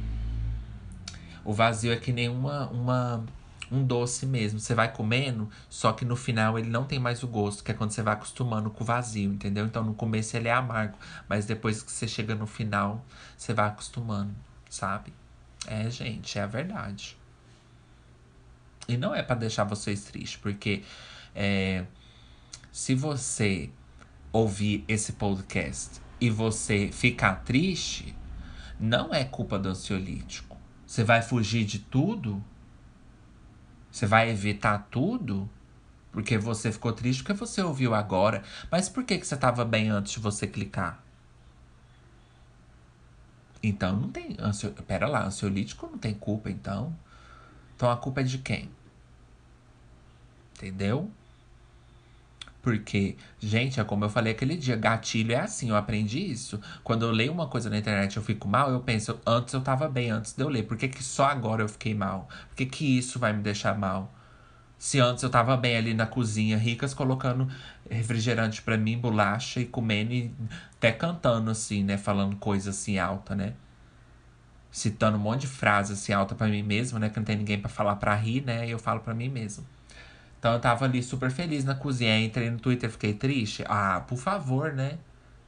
Speaker 1: O vazio é que nem uma, uma, um doce mesmo. Você vai comendo, só que no final ele não tem mais o gosto, que é quando você vai acostumando com o vazio, entendeu? Então no começo ele é amargo, mas depois que você chega no final, você vai acostumando, sabe? É, gente, é a verdade. E não é para deixar vocês tristes, porque é, se você ouvir esse podcast e você ficar triste, não é culpa do ansiolítico. Você vai fugir de tudo? Você vai evitar tudo? Porque você ficou triste porque você ouviu agora. Mas por que, que você estava bem antes de você clicar? Então não tem. Ansio... Pera lá, ansiolítico não tem culpa, então. Então a culpa é de quem? Entendeu? Porque, gente, é como eu falei aquele dia, gatilho é assim, eu aprendi isso. Quando eu leio uma coisa na internet eu fico mal, eu penso, antes eu tava bem, antes de eu ler. Por que, que só agora eu fiquei mal? Por que, que isso vai me deixar mal? Se antes eu tava bem ali na cozinha, ricas colocando refrigerante para mim, bolacha e comendo e até cantando assim, né? Falando coisa assim alta, né? Citando um monte de frases assim alta para mim mesmo, né? Que não tem ninguém para falar para rir, né? E eu falo para mim mesmo. Então eu tava ali super feliz na cozinha. Entrei no Twitter, fiquei triste. Ah, por favor, né?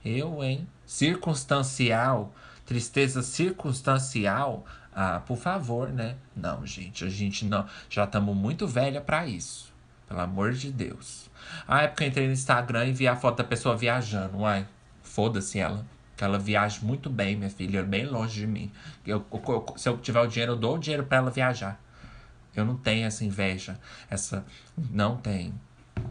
Speaker 1: Eu, hein? Circunstancial. Tristeza circunstancial. Ah, por favor, né? Não, gente, a gente não. Já estamos muito velha para isso. Pelo amor de Deus. Ah, é porque eu entrei no Instagram e vi a foto da pessoa viajando. Uai, foda-se ela. Que ela viaja muito bem, minha filha, bem longe de mim. Eu, eu, se eu tiver o dinheiro, eu dou o dinheiro para ela viajar. Eu não tenho essa inveja, essa. Não tenho.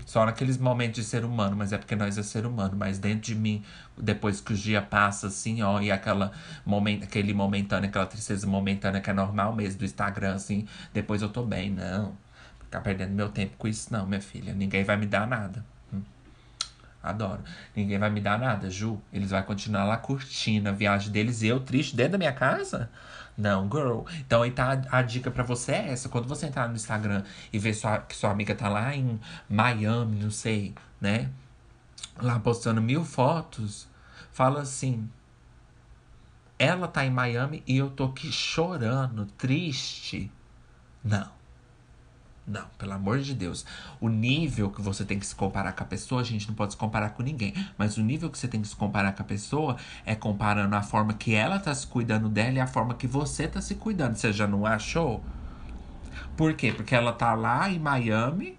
Speaker 1: Só naqueles momentos de ser humano, mas é porque nós é ser humano. Mas dentro de mim, depois que o dia passa, assim, ó, e aquela momento, aquele momentâneo, aquela tristeza momentânea que é normal mesmo do Instagram, assim, depois eu tô bem. Não. Ficar perdendo meu tempo com isso, não, minha filha. Ninguém vai me dar nada. Hum. Adoro. Ninguém vai me dar nada, Ju. Eles vão continuar lá curtindo a viagem deles e eu triste dentro da minha casa. Não, girl. Então aí tá a, dica para você é essa. Quando você entrar no Instagram e ver sua, que sua amiga tá lá em Miami, não sei, né? Lá postando mil fotos, fala assim. Ela tá em Miami e eu tô aqui chorando, triste. Não. Não, pelo amor de Deus. O nível que você tem que se comparar com a pessoa, a gente não pode se comparar com ninguém. Mas o nível que você tem que se comparar com a pessoa é comparando a forma que ela tá se cuidando dela e a forma que você tá se cuidando. Você já não achou? Por quê? Porque ela tá lá em Miami.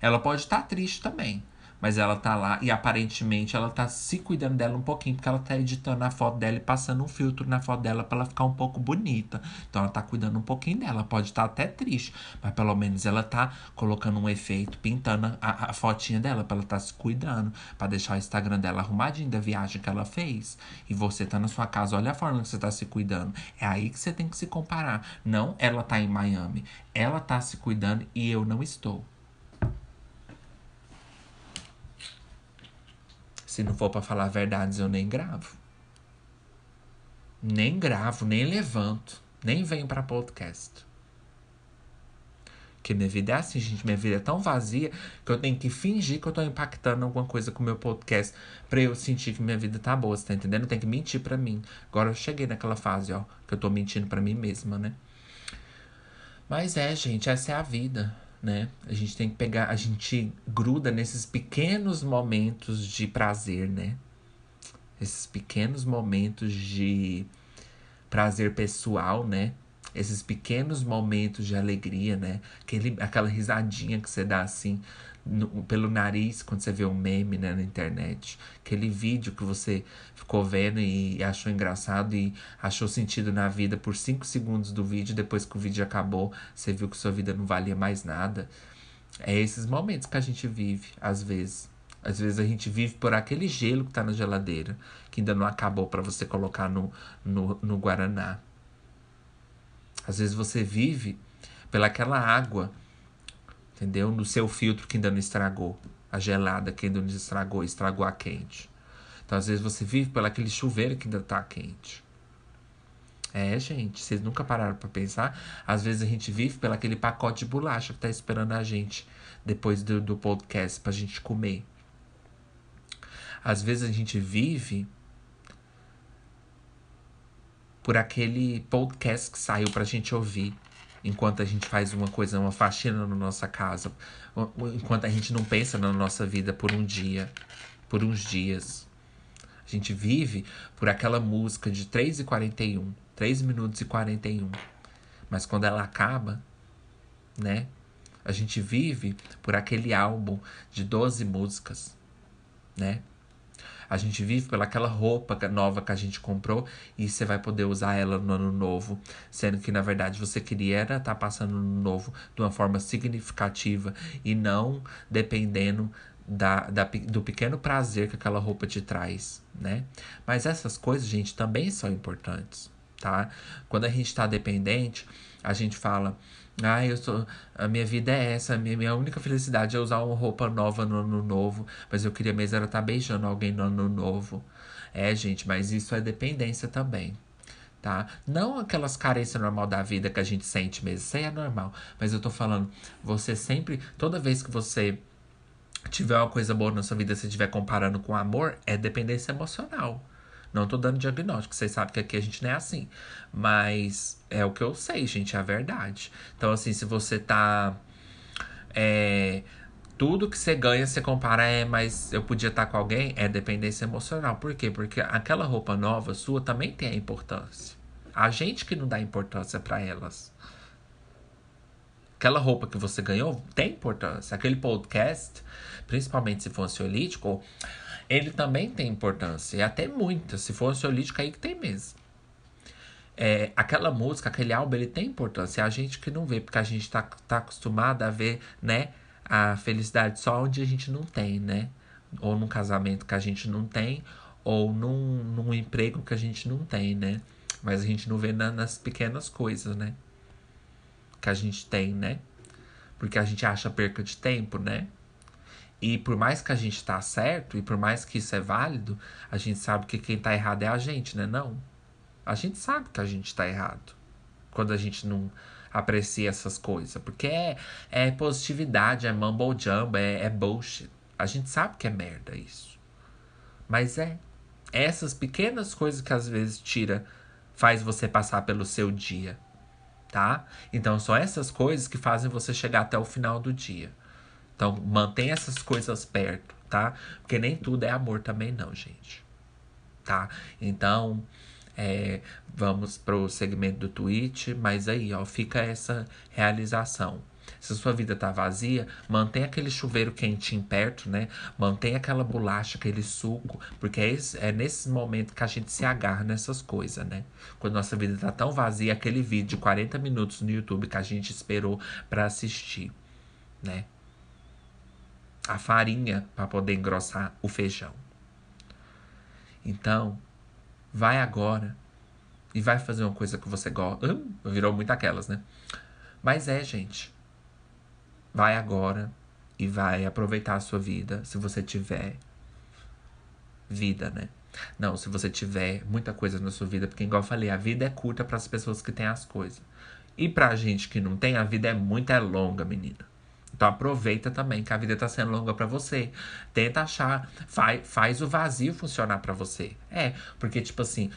Speaker 1: Ela pode estar tá triste também. Mas ela tá lá e aparentemente ela tá se cuidando dela um pouquinho, porque ela tá editando a foto dela e passando um filtro na foto dela para ela ficar um pouco bonita. Então ela tá cuidando um pouquinho dela. Pode estar tá até triste, mas pelo menos ela tá colocando um efeito, pintando a, a fotinha dela para ela tá se cuidando, para deixar o Instagram dela arrumadinho da viagem que ela fez. E você tá na sua casa, olha a forma que você tá se cuidando. É aí que você tem que se comparar. Não ela tá em Miami. Ela tá se cuidando e eu não estou. Se não for para falar verdades, eu nem gravo. Nem gravo, nem levanto, nem venho para podcast. Que minha vida é assim, gente. Minha vida é tão vazia que eu tenho que fingir que eu tô impactando alguma coisa com o meu podcast pra eu sentir que minha vida tá boa, você tá entendendo? Eu tenho que mentir pra mim. Agora eu cheguei naquela fase, ó, que eu tô mentindo pra mim mesma, né? Mas é, gente, essa é a vida né? A gente tem que pegar, a gente gruda nesses pequenos momentos de prazer, né? Esses pequenos momentos de prazer pessoal, né? Esses pequenos momentos de alegria, né? Aquele, aquela risadinha que você dá assim no, pelo nariz quando você vê um meme né, na internet. Aquele vídeo que você ficou vendo e achou engraçado e achou sentido na vida por cinco segundos do vídeo. Depois que o vídeo acabou, você viu que sua vida não valia mais nada. É esses momentos que a gente vive, às vezes. Às vezes a gente vive por aquele gelo que tá na geladeira, que ainda não acabou para você colocar no, no, no Guaraná. Às vezes você vive pelaquela água entendeu? No seu filtro que ainda não estragou. A gelada que ainda não estragou, estragou a quente. Então, às vezes, você vive pelo aquele chuveiro que ainda tá quente. É, gente, vocês nunca pararam para pensar? Às vezes a gente vive pelo aquele pacote de bolacha que tá esperando a gente depois do, do podcast pra gente comer. Às vezes a gente vive por aquele podcast que saiu pra gente ouvir enquanto a gente faz uma coisa, uma faxina na nossa casa, enquanto a gente não pensa na nossa vida por um dia, por uns dias. A gente vive por aquela música de 3 e 41, 3 minutos e 41. Mas quando ela acaba, né? A gente vive por aquele álbum de 12 músicas, né? A gente vive pelaquela roupa nova que a gente comprou e você vai poder usar ela no ano novo, sendo que na verdade você queria estar tá passando no ano novo de uma forma significativa e não dependendo da, da, do pequeno prazer que aquela roupa te traz, né? Mas essas coisas, gente, também são importantes, tá? Quando a gente está dependente, a gente fala, ah, eu sou. A minha vida é essa. A minha, minha única felicidade é usar uma roupa nova no ano novo. Mas eu queria mesmo era estar tá beijando alguém no ano novo. É, gente, mas isso é dependência também. Tá? Não aquelas carências normal da vida que a gente sente mesmo. Isso aí é normal. Mas eu tô falando, você sempre. Toda vez que você tiver uma coisa boa na sua vida, se estiver comparando com amor, é dependência emocional. Não tô dando diagnóstico, vocês sabem que aqui a gente não é assim. Mas é o que eu sei, gente, é a verdade. Então, assim, se você tá. É, tudo que você ganha, você compara, é, mas eu podia estar tá com alguém, é dependência emocional. Por quê? Porque aquela roupa nova sua também tem a importância. A gente que não dá importância para elas. Aquela roupa que você ganhou tem importância. Aquele podcast, principalmente se for ansiolítico, ele também tem importância, e até muita. Se for ansiolítico, aí que tem mesmo. É, aquela música, aquele álbum, ele tem importância. É a gente que não vê, porque a gente tá, tá acostumado a ver, né, a felicidade só onde a gente não tem, né? Ou num casamento que a gente não tem, ou num, num emprego que a gente não tem, né? Mas a gente não vê na, nas pequenas coisas, né? Que a gente tem, né? Porque a gente acha perca de tempo, né? E por mais que a gente tá certo, e por mais que isso é válido, a gente sabe que quem tá errado é a gente, né? Não. A gente sabe que a gente tá errado. Quando a gente não aprecia essas coisas. Porque é, é positividade, é mumble jumbo, é, é bullshit. A gente sabe que é merda isso. Mas é. Essas pequenas coisas que às vezes tira, faz você passar pelo seu dia. Tá? Então são essas coisas que fazem você chegar até o final do dia. Então, mantenha essas coisas perto, tá? Porque nem tudo é amor também, não, gente. Tá? Então, é, vamos pro segmento do tweet, mas aí, ó, fica essa realização. Se a sua vida tá vazia, mantenha aquele chuveiro quentinho perto, né? Mantenha aquela bolacha, aquele suco, porque é, esse, é nesse momento que a gente se agarra nessas coisas, né? Quando nossa vida tá tão vazia, aquele vídeo de 40 minutos no YouTube que a gente esperou para assistir, né? a farinha para poder engrossar o feijão. Então, vai agora e vai fazer uma coisa que você gosta. Uh, virou muito aquelas, né? Mas é, gente. Vai agora e vai aproveitar a sua vida, se você tiver vida, né? Não, se você tiver muita coisa na sua vida, porque igual eu falei, a vida é curta para as pessoas que têm as coisas. E pra gente que não tem, a vida é muito é longa, menina. Então aproveita também que a vida está sendo longa para você. Tenta achar, faz, faz o vazio funcionar para você. É, porque tipo assim,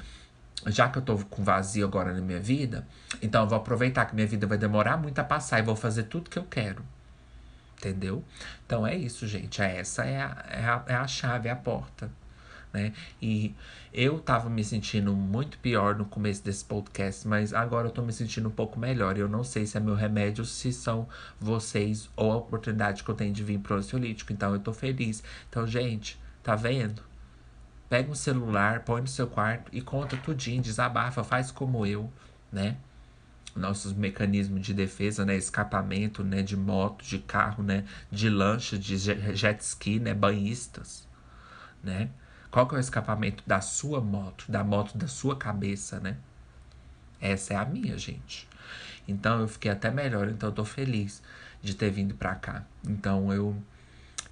Speaker 1: já que eu tô com vazio agora na minha vida, então eu vou aproveitar que minha vida vai demorar muito a passar e vou fazer tudo que eu quero. Entendeu? Então é isso, gente. É essa é a, é a, é a chave, é a porta né? E eu tava me sentindo muito pior no começo desse podcast, mas agora eu tô me sentindo um pouco melhor. Eu não sei se é meu remédio, se são vocês ou a oportunidade que eu tenho de vir pro ansiolítico. Então eu tô feliz. Então, gente, tá vendo? Pega um celular, põe no seu quarto e conta tudinho, desabafa, faz como eu, né? nossos mecanismos de defesa, né, escapamento, né, de moto, de carro, né, de lancha, de jet ski, né, banhistas, né? Qual que é o escapamento da sua moto, da moto da sua cabeça, né? Essa é a minha, gente. Então eu fiquei até melhor, então eu tô feliz de ter vindo pra cá. Então eu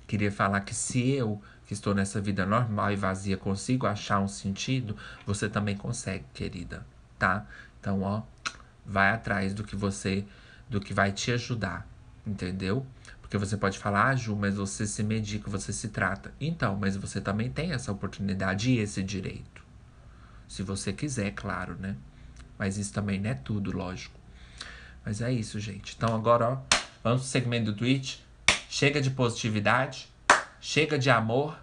Speaker 1: queria falar que se eu, que estou nessa vida normal e vazia, consigo achar um sentido, você também consegue, querida, tá? Então, ó, vai atrás do que você, do que vai te ajudar, entendeu? Porque você pode falar, ah, Ju, mas você se medica, você se trata. Então, mas você também tem essa oportunidade e esse direito. Se você quiser, claro, né? Mas isso também não é tudo, lógico. Mas é isso, gente. Então agora, ó, vamos pro segmento do Twitch. Chega de positividade, chega de amor,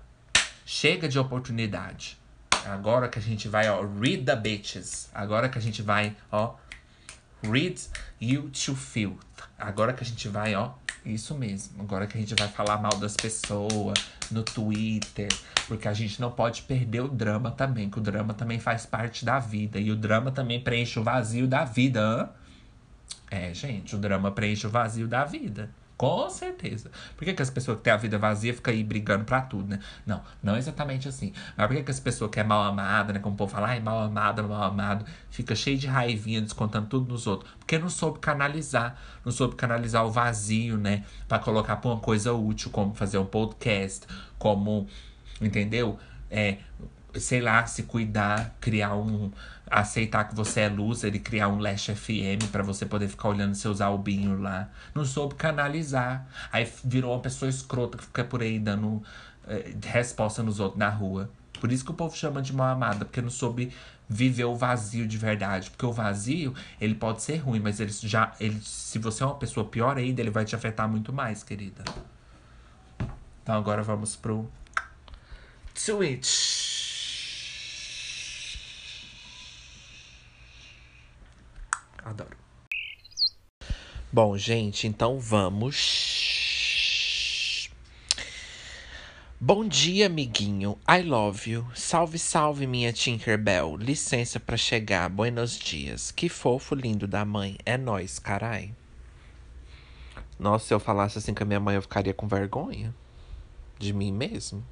Speaker 1: chega de oportunidade. Agora que a gente vai, ó, read the bitches. Agora que a gente vai, ó, read you to filth. Agora que a gente vai, ó, isso mesmo. Agora que a gente vai falar mal das pessoas no Twitter. Porque a gente não pode perder o drama também. Que o drama também faz parte da vida. E o drama também preenche o vazio da vida. Hã? É, gente, o drama preenche o vazio da vida. Com certeza. Por que, que as pessoas que têm a vida vazia ficam aí brigando pra tudo, né? Não, não exatamente assim. Mas por que, que as pessoas que é mal amada, né? Como o povo fala, ai, mal amada, mal amado, fica cheio de raivinha, descontando tudo nos outros. Porque não soube canalizar. Não soube canalizar o vazio, né? Pra colocar pra uma coisa útil, como fazer um podcast, como. Entendeu? É, sei lá, se cuidar, criar um. aceitar que você é loser e criar um Lash FM para você poder ficar olhando seus albinhos lá. Não soube canalizar. Aí virou uma pessoa escrota que fica por aí dando eh, resposta nos outros na rua. Por isso que o povo chama de mal amada, porque não soube viver o vazio de verdade. Porque o vazio, ele pode ser ruim, mas ele já. Ele, se você é uma pessoa pior ainda, ele vai te afetar muito mais, querida. Então agora vamos pro Twitch. Adoro. Bom, gente, então vamos. Bom dia, amiguinho. I love you. Salve, salve, minha Tinkerbell. Licença para chegar. Buenos dias. Que fofo lindo da mãe. É nós, carai. Nossa, se eu falasse assim com a minha mãe, eu ficaria com vergonha de mim mesmo.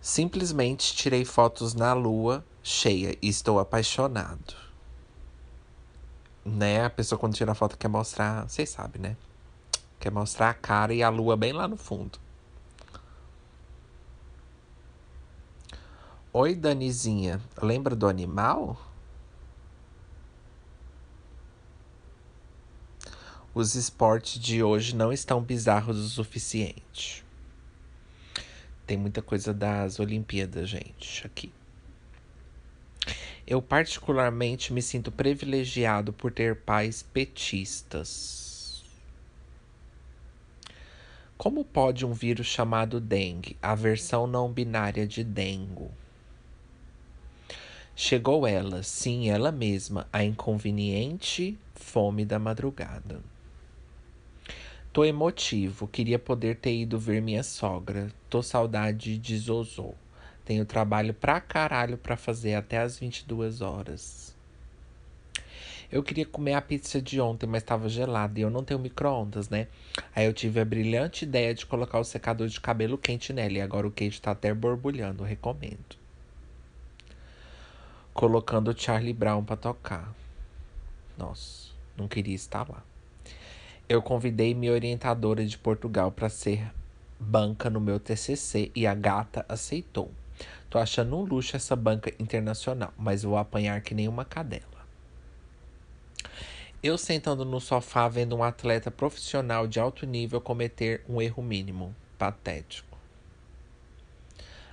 Speaker 1: Simplesmente tirei fotos na lua cheia e estou apaixonado. Né? A pessoa quando tira a foto quer mostrar, vocês sabem, né? Quer mostrar a cara e a lua bem lá no fundo. Oi, Danizinha. Lembra do animal? Os esportes de hoje não estão bizarros o suficiente. Tem muita coisa das Olimpíadas, gente, aqui. Eu particularmente me sinto privilegiado por ter pais petistas. Como pode um vírus chamado dengue, a versão não binária de dengo? Chegou ela, sim, ela mesma, a inconveniente fome da madrugada. Tô emotivo, queria poder ter ido ver minha sogra. Tô saudade de Zozô. Tenho trabalho pra caralho pra fazer até as 22 horas. Eu queria comer a pizza de ontem, mas estava gelada e eu não tenho micro-ondas, né? Aí eu tive a brilhante ideia de colocar o secador de cabelo quente nela e agora o quente tá até borbulhando, recomendo. Colocando o Charlie Brown para tocar. Nossa, não queria estar lá. Eu convidei minha orientadora de Portugal para ser banca no meu TCC e a gata aceitou. Tô achando um luxo essa banca internacional, mas vou apanhar que nem uma cadela. Eu sentando no sofá vendo um atleta profissional de alto nível cometer um erro mínimo. Patético.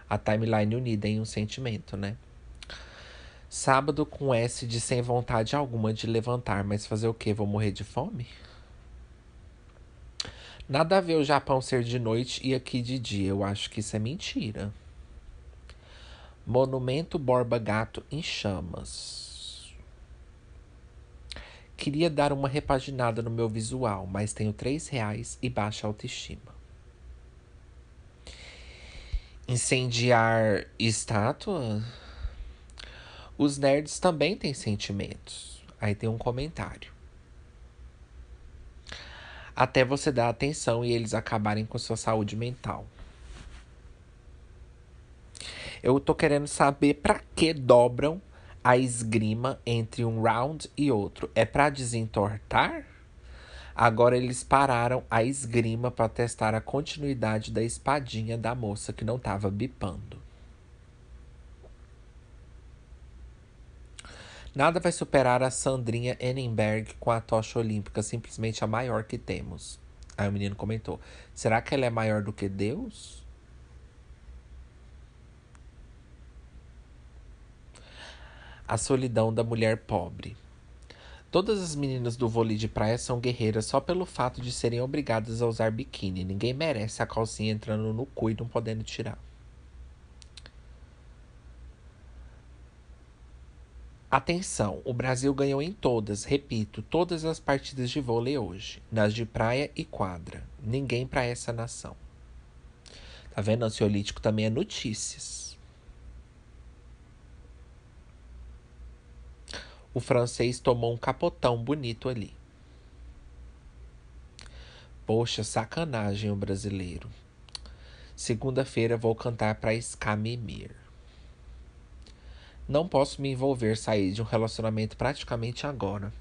Speaker 1: A timeline unida em um sentimento, né? Sábado com S de sem vontade alguma de levantar, mas fazer o que? Vou morrer de fome? Nada a ver o Japão ser de noite e aqui de dia. Eu acho que isso é mentira. Monumento Borba Gato em chamas. Queria dar uma repaginada no meu visual, mas tenho três reais e baixa autoestima. Incendiar estátua? Os nerds também têm sentimentos. Aí tem um comentário. Até você dar atenção e eles acabarem com sua saúde mental. Eu tô querendo saber para que dobram a esgrima entre um round e outro. É para desentortar? Agora eles pararam a esgrima para testar a continuidade da espadinha da moça que não estava bipando. Nada vai superar a Sandrinha Enenberg com a tocha olímpica, simplesmente a maior que temos. Aí o menino comentou: Será que ela é maior do que Deus? A solidão da mulher pobre. Todas as meninas do vôlei de praia são guerreiras só pelo fato de serem obrigadas a usar biquíni. Ninguém merece a calcinha entrando no cu e não podendo tirar. Atenção, o Brasil ganhou em todas, repito, todas as partidas de vôlei hoje, nas de praia e quadra. Ninguém para essa nação. Tá vendo? Ansiolítico também é notícias. O francês tomou um capotão bonito ali. Poxa, sacanagem o brasileiro. Segunda-feira vou cantar para Scamimir. Não posso me envolver sair de um relacionamento praticamente agora.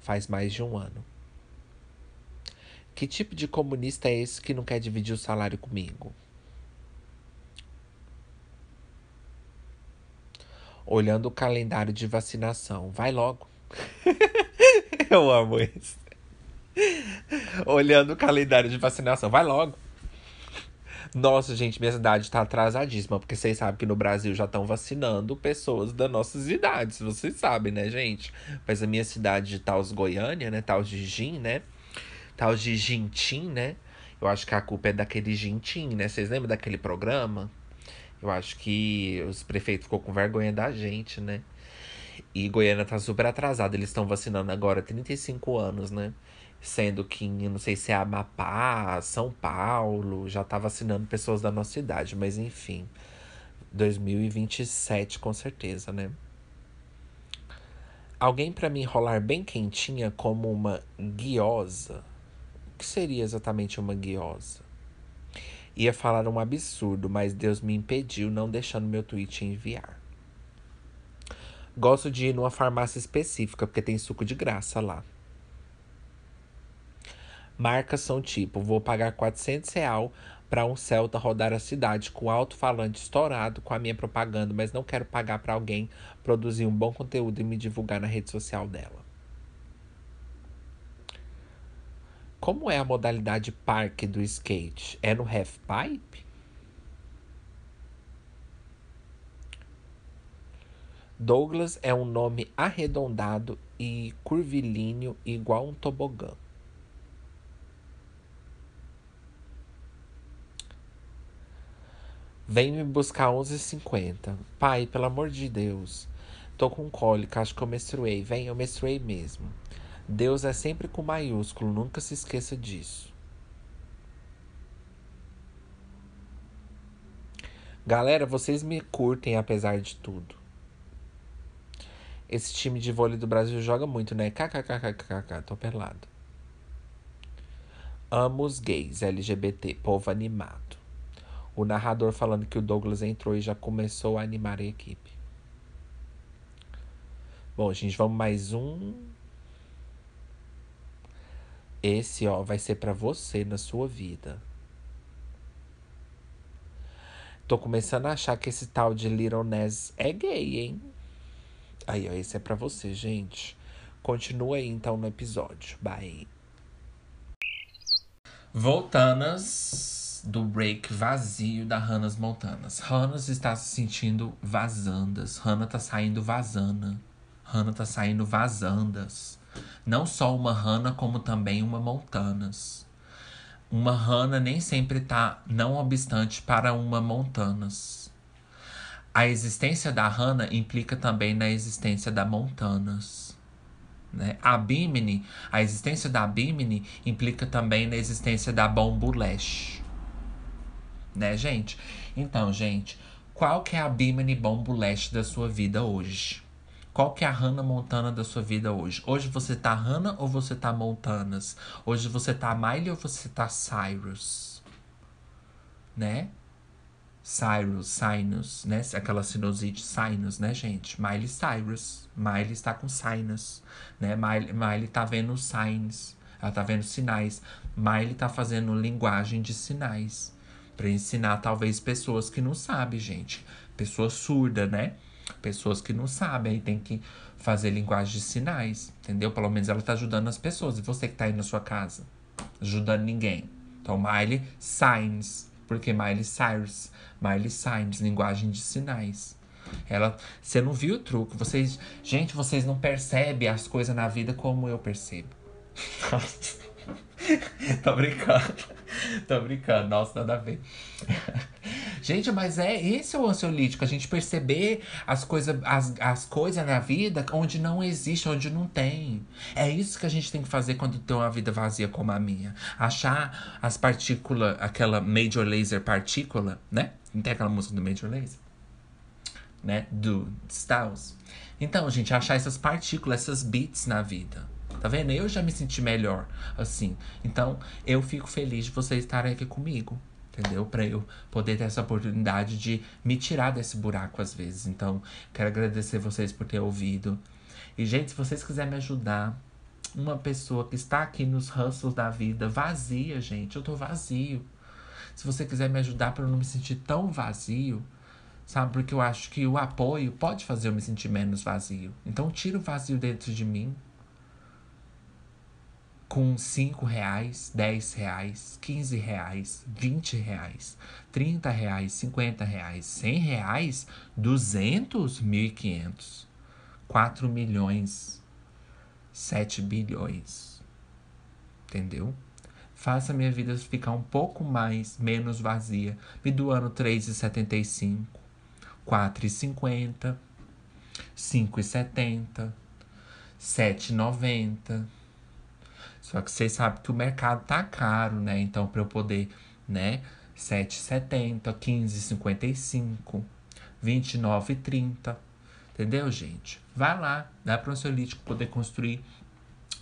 Speaker 1: Faz mais de um ano. Que tipo de comunista é esse que não quer dividir o salário comigo? Olhando o calendário de vacinação. Vai logo. Eu amo isso. Olhando o calendário de vacinação. Vai logo. Nossa, gente, minha cidade tá atrasadíssima, porque vocês sabem que no Brasil já estão vacinando pessoas das nossas idades, vocês sabem, né, gente? Mas a minha cidade de Taos, Goiânia, né, Taos de Gin, né? Taos de Gintim, né? Eu acho que a culpa é daquele Gintim, né? Vocês lembram daquele programa? Eu acho que os prefeitos ficou com vergonha da gente, né? E Goiânia tá super atrasada, eles estão vacinando agora 35 anos, né? Sendo que, não sei se é Amapá, São Paulo, já tá vacinando pessoas da nossa idade, mas enfim. 2027 com certeza, né? Alguém para me enrolar bem quentinha como uma guiosa. O que seria exatamente uma guiosa? Ia falar um absurdo, mas Deus me impediu, não deixando meu tweet enviar. Gosto de ir numa farmácia específica, porque tem suco de graça lá. Marcas são tipo, vou pagar 400 real para um Celta rodar a cidade com alto-falante estourado com a minha propaganda, mas não quero pagar para alguém produzir um bom conteúdo e me divulgar na rede social dela. Como é a modalidade parque do skate? É no half pipe? Douglas é um nome arredondado e curvilíneo igual um tobogã. Vem me buscar 11h50. Pai, pelo amor de Deus. Tô com cólica, acho que eu menstruei. Vem, eu menstruei mesmo. Deus é sempre com maiúsculo, nunca se esqueça disso. Galera, vocês me curtem apesar de tudo. Esse time de vôlei do Brasil joga muito, né? KKKKKK, tô pelado. Amo os gays, LGBT, povo animado. O narrador falando que o Douglas entrou e já começou a animar a equipe. Bom, gente, vamos mais um. Esse, ó, vai ser para você na sua vida. Tô começando a achar que esse tal de Little Ness é gay, hein? Aí, ó, esse é para você, gente. Continua aí então no episódio. Bye. Voltanas do break vazio da Hannah's Montanas. Hannah está se sentindo vazandas. Hannah tá saindo vazana. Hannah tá saindo vazandas. Não só uma Hannah, como também uma Montanas. Uma Hannah nem sempre tá não obstante para uma Montanas. A existência da Hannah implica também na existência da Montanas. Né? A Bimini, a existência da Bimini implica também na existência da Bombulash né, gente? Então, gente, qual que é a Bimini Bombo Leste da sua vida hoje? Qual que é a Hannah Montana da sua vida hoje? Hoje você tá Hannah ou você tá Montanas? Hoje você tá Miley ou você tá Cyrus? Né? Cyrus, Sinus, né? Aquela sinusite sinus, né, gente? Miley Cyrus. Miley está com sinus, né? Miley, Miley tá vendo signs. Ela tá vendo sinais. Miley tá fazendo linguagem de sinais para ensinar talvez pessoas que não sabem, gente. Pessoas surdas, né? Pessoas que não sabem, aí tem que fazer linguagem de sinais, entendeu? Pelo menos ela tá ajudando as pessoas. E você que tá aí na sua casa, ajudando ninguém. Então, Miley Signs, porque Miley Cyrus, Miley Signs, linguagem de sinais. Ela, você não viu o truque. Vocês, gente, vocês não percebem as coisas na vida como eu percebo. Tô brincando. Tô brincando. Nossa, nada a ver. Gente, mas é esse é o ansiolítico, a gente perceber as coisas as, as coisas na vida onde não existe, onde não tem. É isso que a gente tem que fazer quando tem uma vida vazia como a minha. Achar as partículas, aquela Major Laser partícula, né? Não tem aquela música do Major Laser? Né? Do Styles. Então, gente, achar essas partículas, essas bits na vida. Tá vendo? Eu já me senti melhor, assim. Então, eu fico feliz de vocês estarem aqui comigo entendeu? Para eu poder ter essa oportunidade de me tirar desse buraco às vezes. Então, quero agradecer vocês por ter ouvido. E, gente, se vocês quiserem me ajudar, uma pessoa que está aqui nos hustles da vida, vazia, gente, eu tô vazio. Se você quiser me ajudar para eu não me sentir tão vazio, sabe? Porque eu acho que o apoio pode fazer eu me sentir menos vazio. Então, tira o vazio dentro de mim com 5 reais, 10 reais, 15 reais, 20 reais, 30 reais, 50 reais, 100 reais, 200, 1.500, 4 milhões, 7 bilhões. Entendeu? Faça minha vida ficar um pouco mais, menos vazia. Me doando 3,75, 4,50, 5,70, 7,90. Só que vocês sabem que o mercado tá caro, né? Então, para eu poder, né? 7,70, 15,55, 29,30. Entendeu, gente? Vai lá, dá para o ansiolítico poder construir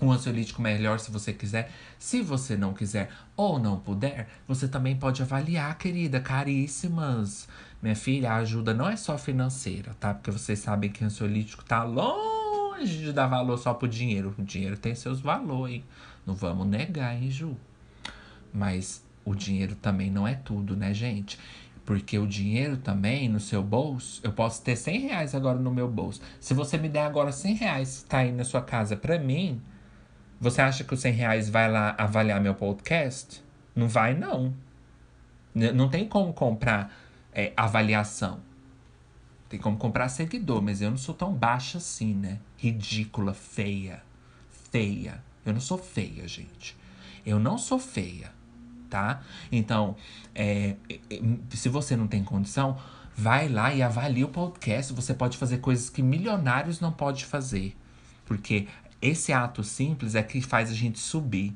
Speaker 1: um ansiolítico melhor se você quiser. Se você não quiser ou não puder, você também pode avaliar, querida, caríssimas. Minha filha, a ajuda não é só financeira, tá? Porque vocês sabem que o ansiolítico tá longe de dar valor só pro dinheiro. O dinheiro tem seus valores, hein? Não vamos negar, hein, Ju? Mas o dinheiro também não é tudo, né, gente? Porque o dinheiro também no seu bolso, eu posso ter 100 reais agora no meu bolso. Se você me der agora 100 reais, tá aí na sua casa pra mim, você acha que os 100 reais vai lá avaliar meu podcast? Não vai, não. Não tem como comprar é, avaliação. Tem como comprar seguidor, mas eu não sou tão baixa assim, né? Ridícula, feia. Feia. Eu não sou feia, gente. Eu não sou feia, tá? Então, é, se você não tem condição, vai lá e avalie o podcast. Você pode fazer coisas que milionários não podem fazer. Porque esse ato simples é que faz a gente subir.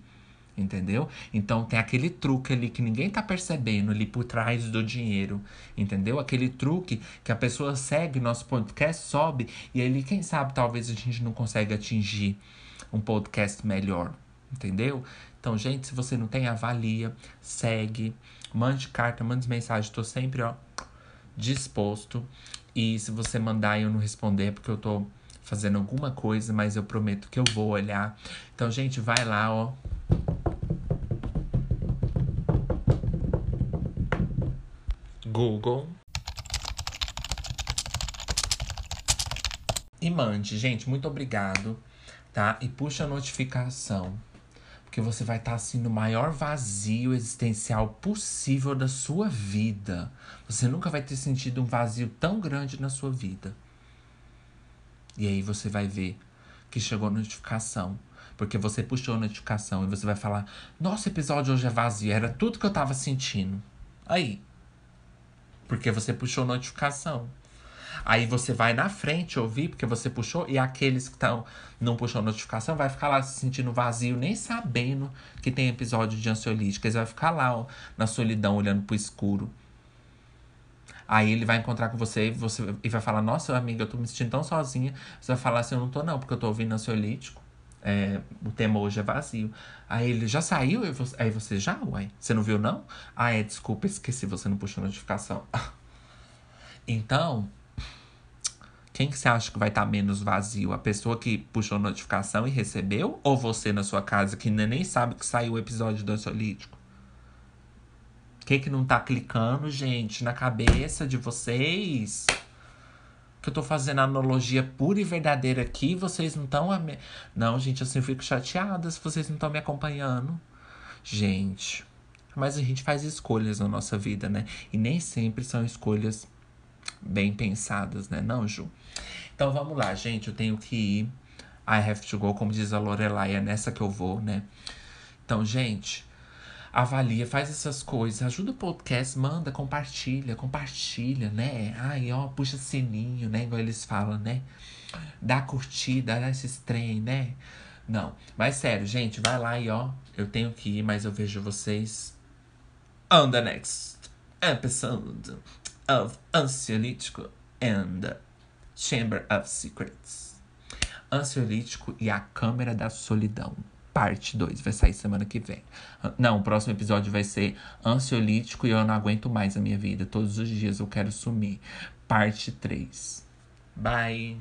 Speaker 1: Entendeu? Então tem aquele truque ali que ninguém tá percebendo ali por trás do dinheiro. Entendeu? Aquele truque que a pessoa segue nosso podcast, sobe, e ali, quem sabe, talvez a gente não consiga atingir um podcast melhor, entendeu? Então, gente, se você não tem, avalia, segue, mande carta, mande mensagem, tô sempre, ó, disposto. E se você mandar e eu não responder, é porque eu tô fazendo alguma coisa, mas eu prometo que eu vou olhar. Então, gente, vai lá, ó. Google. E mande, gente, muito obrigado tá? E puxa a notificação. Porque você vai estar tá, assim no maior vazio existencial possível da sua vida. Você nunca vai ter sentido um vazio tão grande na sua vida. E aí você vai ver que chegou a notificação. Porque você puxou a notificação e você vai falar: Nossa, episódio hoje é vazio. Era tudo que eu tava sentindo. Aí. Porque você puxou a notificação. Aí você vai na frente ouvir, porque você puxou, e aqueles que estão não puxou notificação vai ficar lá se sentindo vazio, nem sabendo que tem episódio de ansiolítica. Eles vai ficar lá ó, na solidão, olhando pro escuro. Aí ele vai encontrar com você e, você e vai falar: Nossa, amiga, eu tô me sentindo tão sozinha. Você vai falar assim: Eu não tô, não, porque eu tô ouvindo ansiolítico. É, o tema hoje é vazio. Aí ele já saiu, aí você já, uai. Você não viu, não? Ah, é, desculpa, esqueci, você não puxou notificação. então, quem que você acha que vai estar tá menos vazio? A pessoa que puxou notificação e recebeu? Ou você na sua casa que nem sabe que saiu o episódio do ansiolítico? Quem que não tá clicando, gente, na cabeça de vocês? Que eu tô fazendo analogia pura e verdadeira aqui, vocês não estão. Me... Não, gente, assim eu fico chateada se vocês não estão me acompanhando. Gente, mas a gente faz escolhas na nossa vida, né? E nem sempre são escolhas bem pensadas, né? Não, Ju? Então vamos lá, gente. Eu tenho que ir. I have to go, como diz a Lorelai, é nessa que eu vou, né? Então, gente, avalia, faz essas coisas, ajuda o podcast, manda, compartilha, compartilha, né? Ai, ó, puxa sininho, né? Igual eles falam, né? Dá curtida, dá esses trem, né? Não, mas sério, gente, vai lá e ó, eu tenho que ir, mas eu vejo vocês on the next episode of Ansiolítico and Chamber of Secrets. Ansiolítico e a Câmara da Solidão. Parte 2 vai sair semana que vem. Não, o próximo episódio vai ser Ansiolítico e eu não aguento mais a minha vida. Todos os dias eu quero sumir. Parte 3. Bye.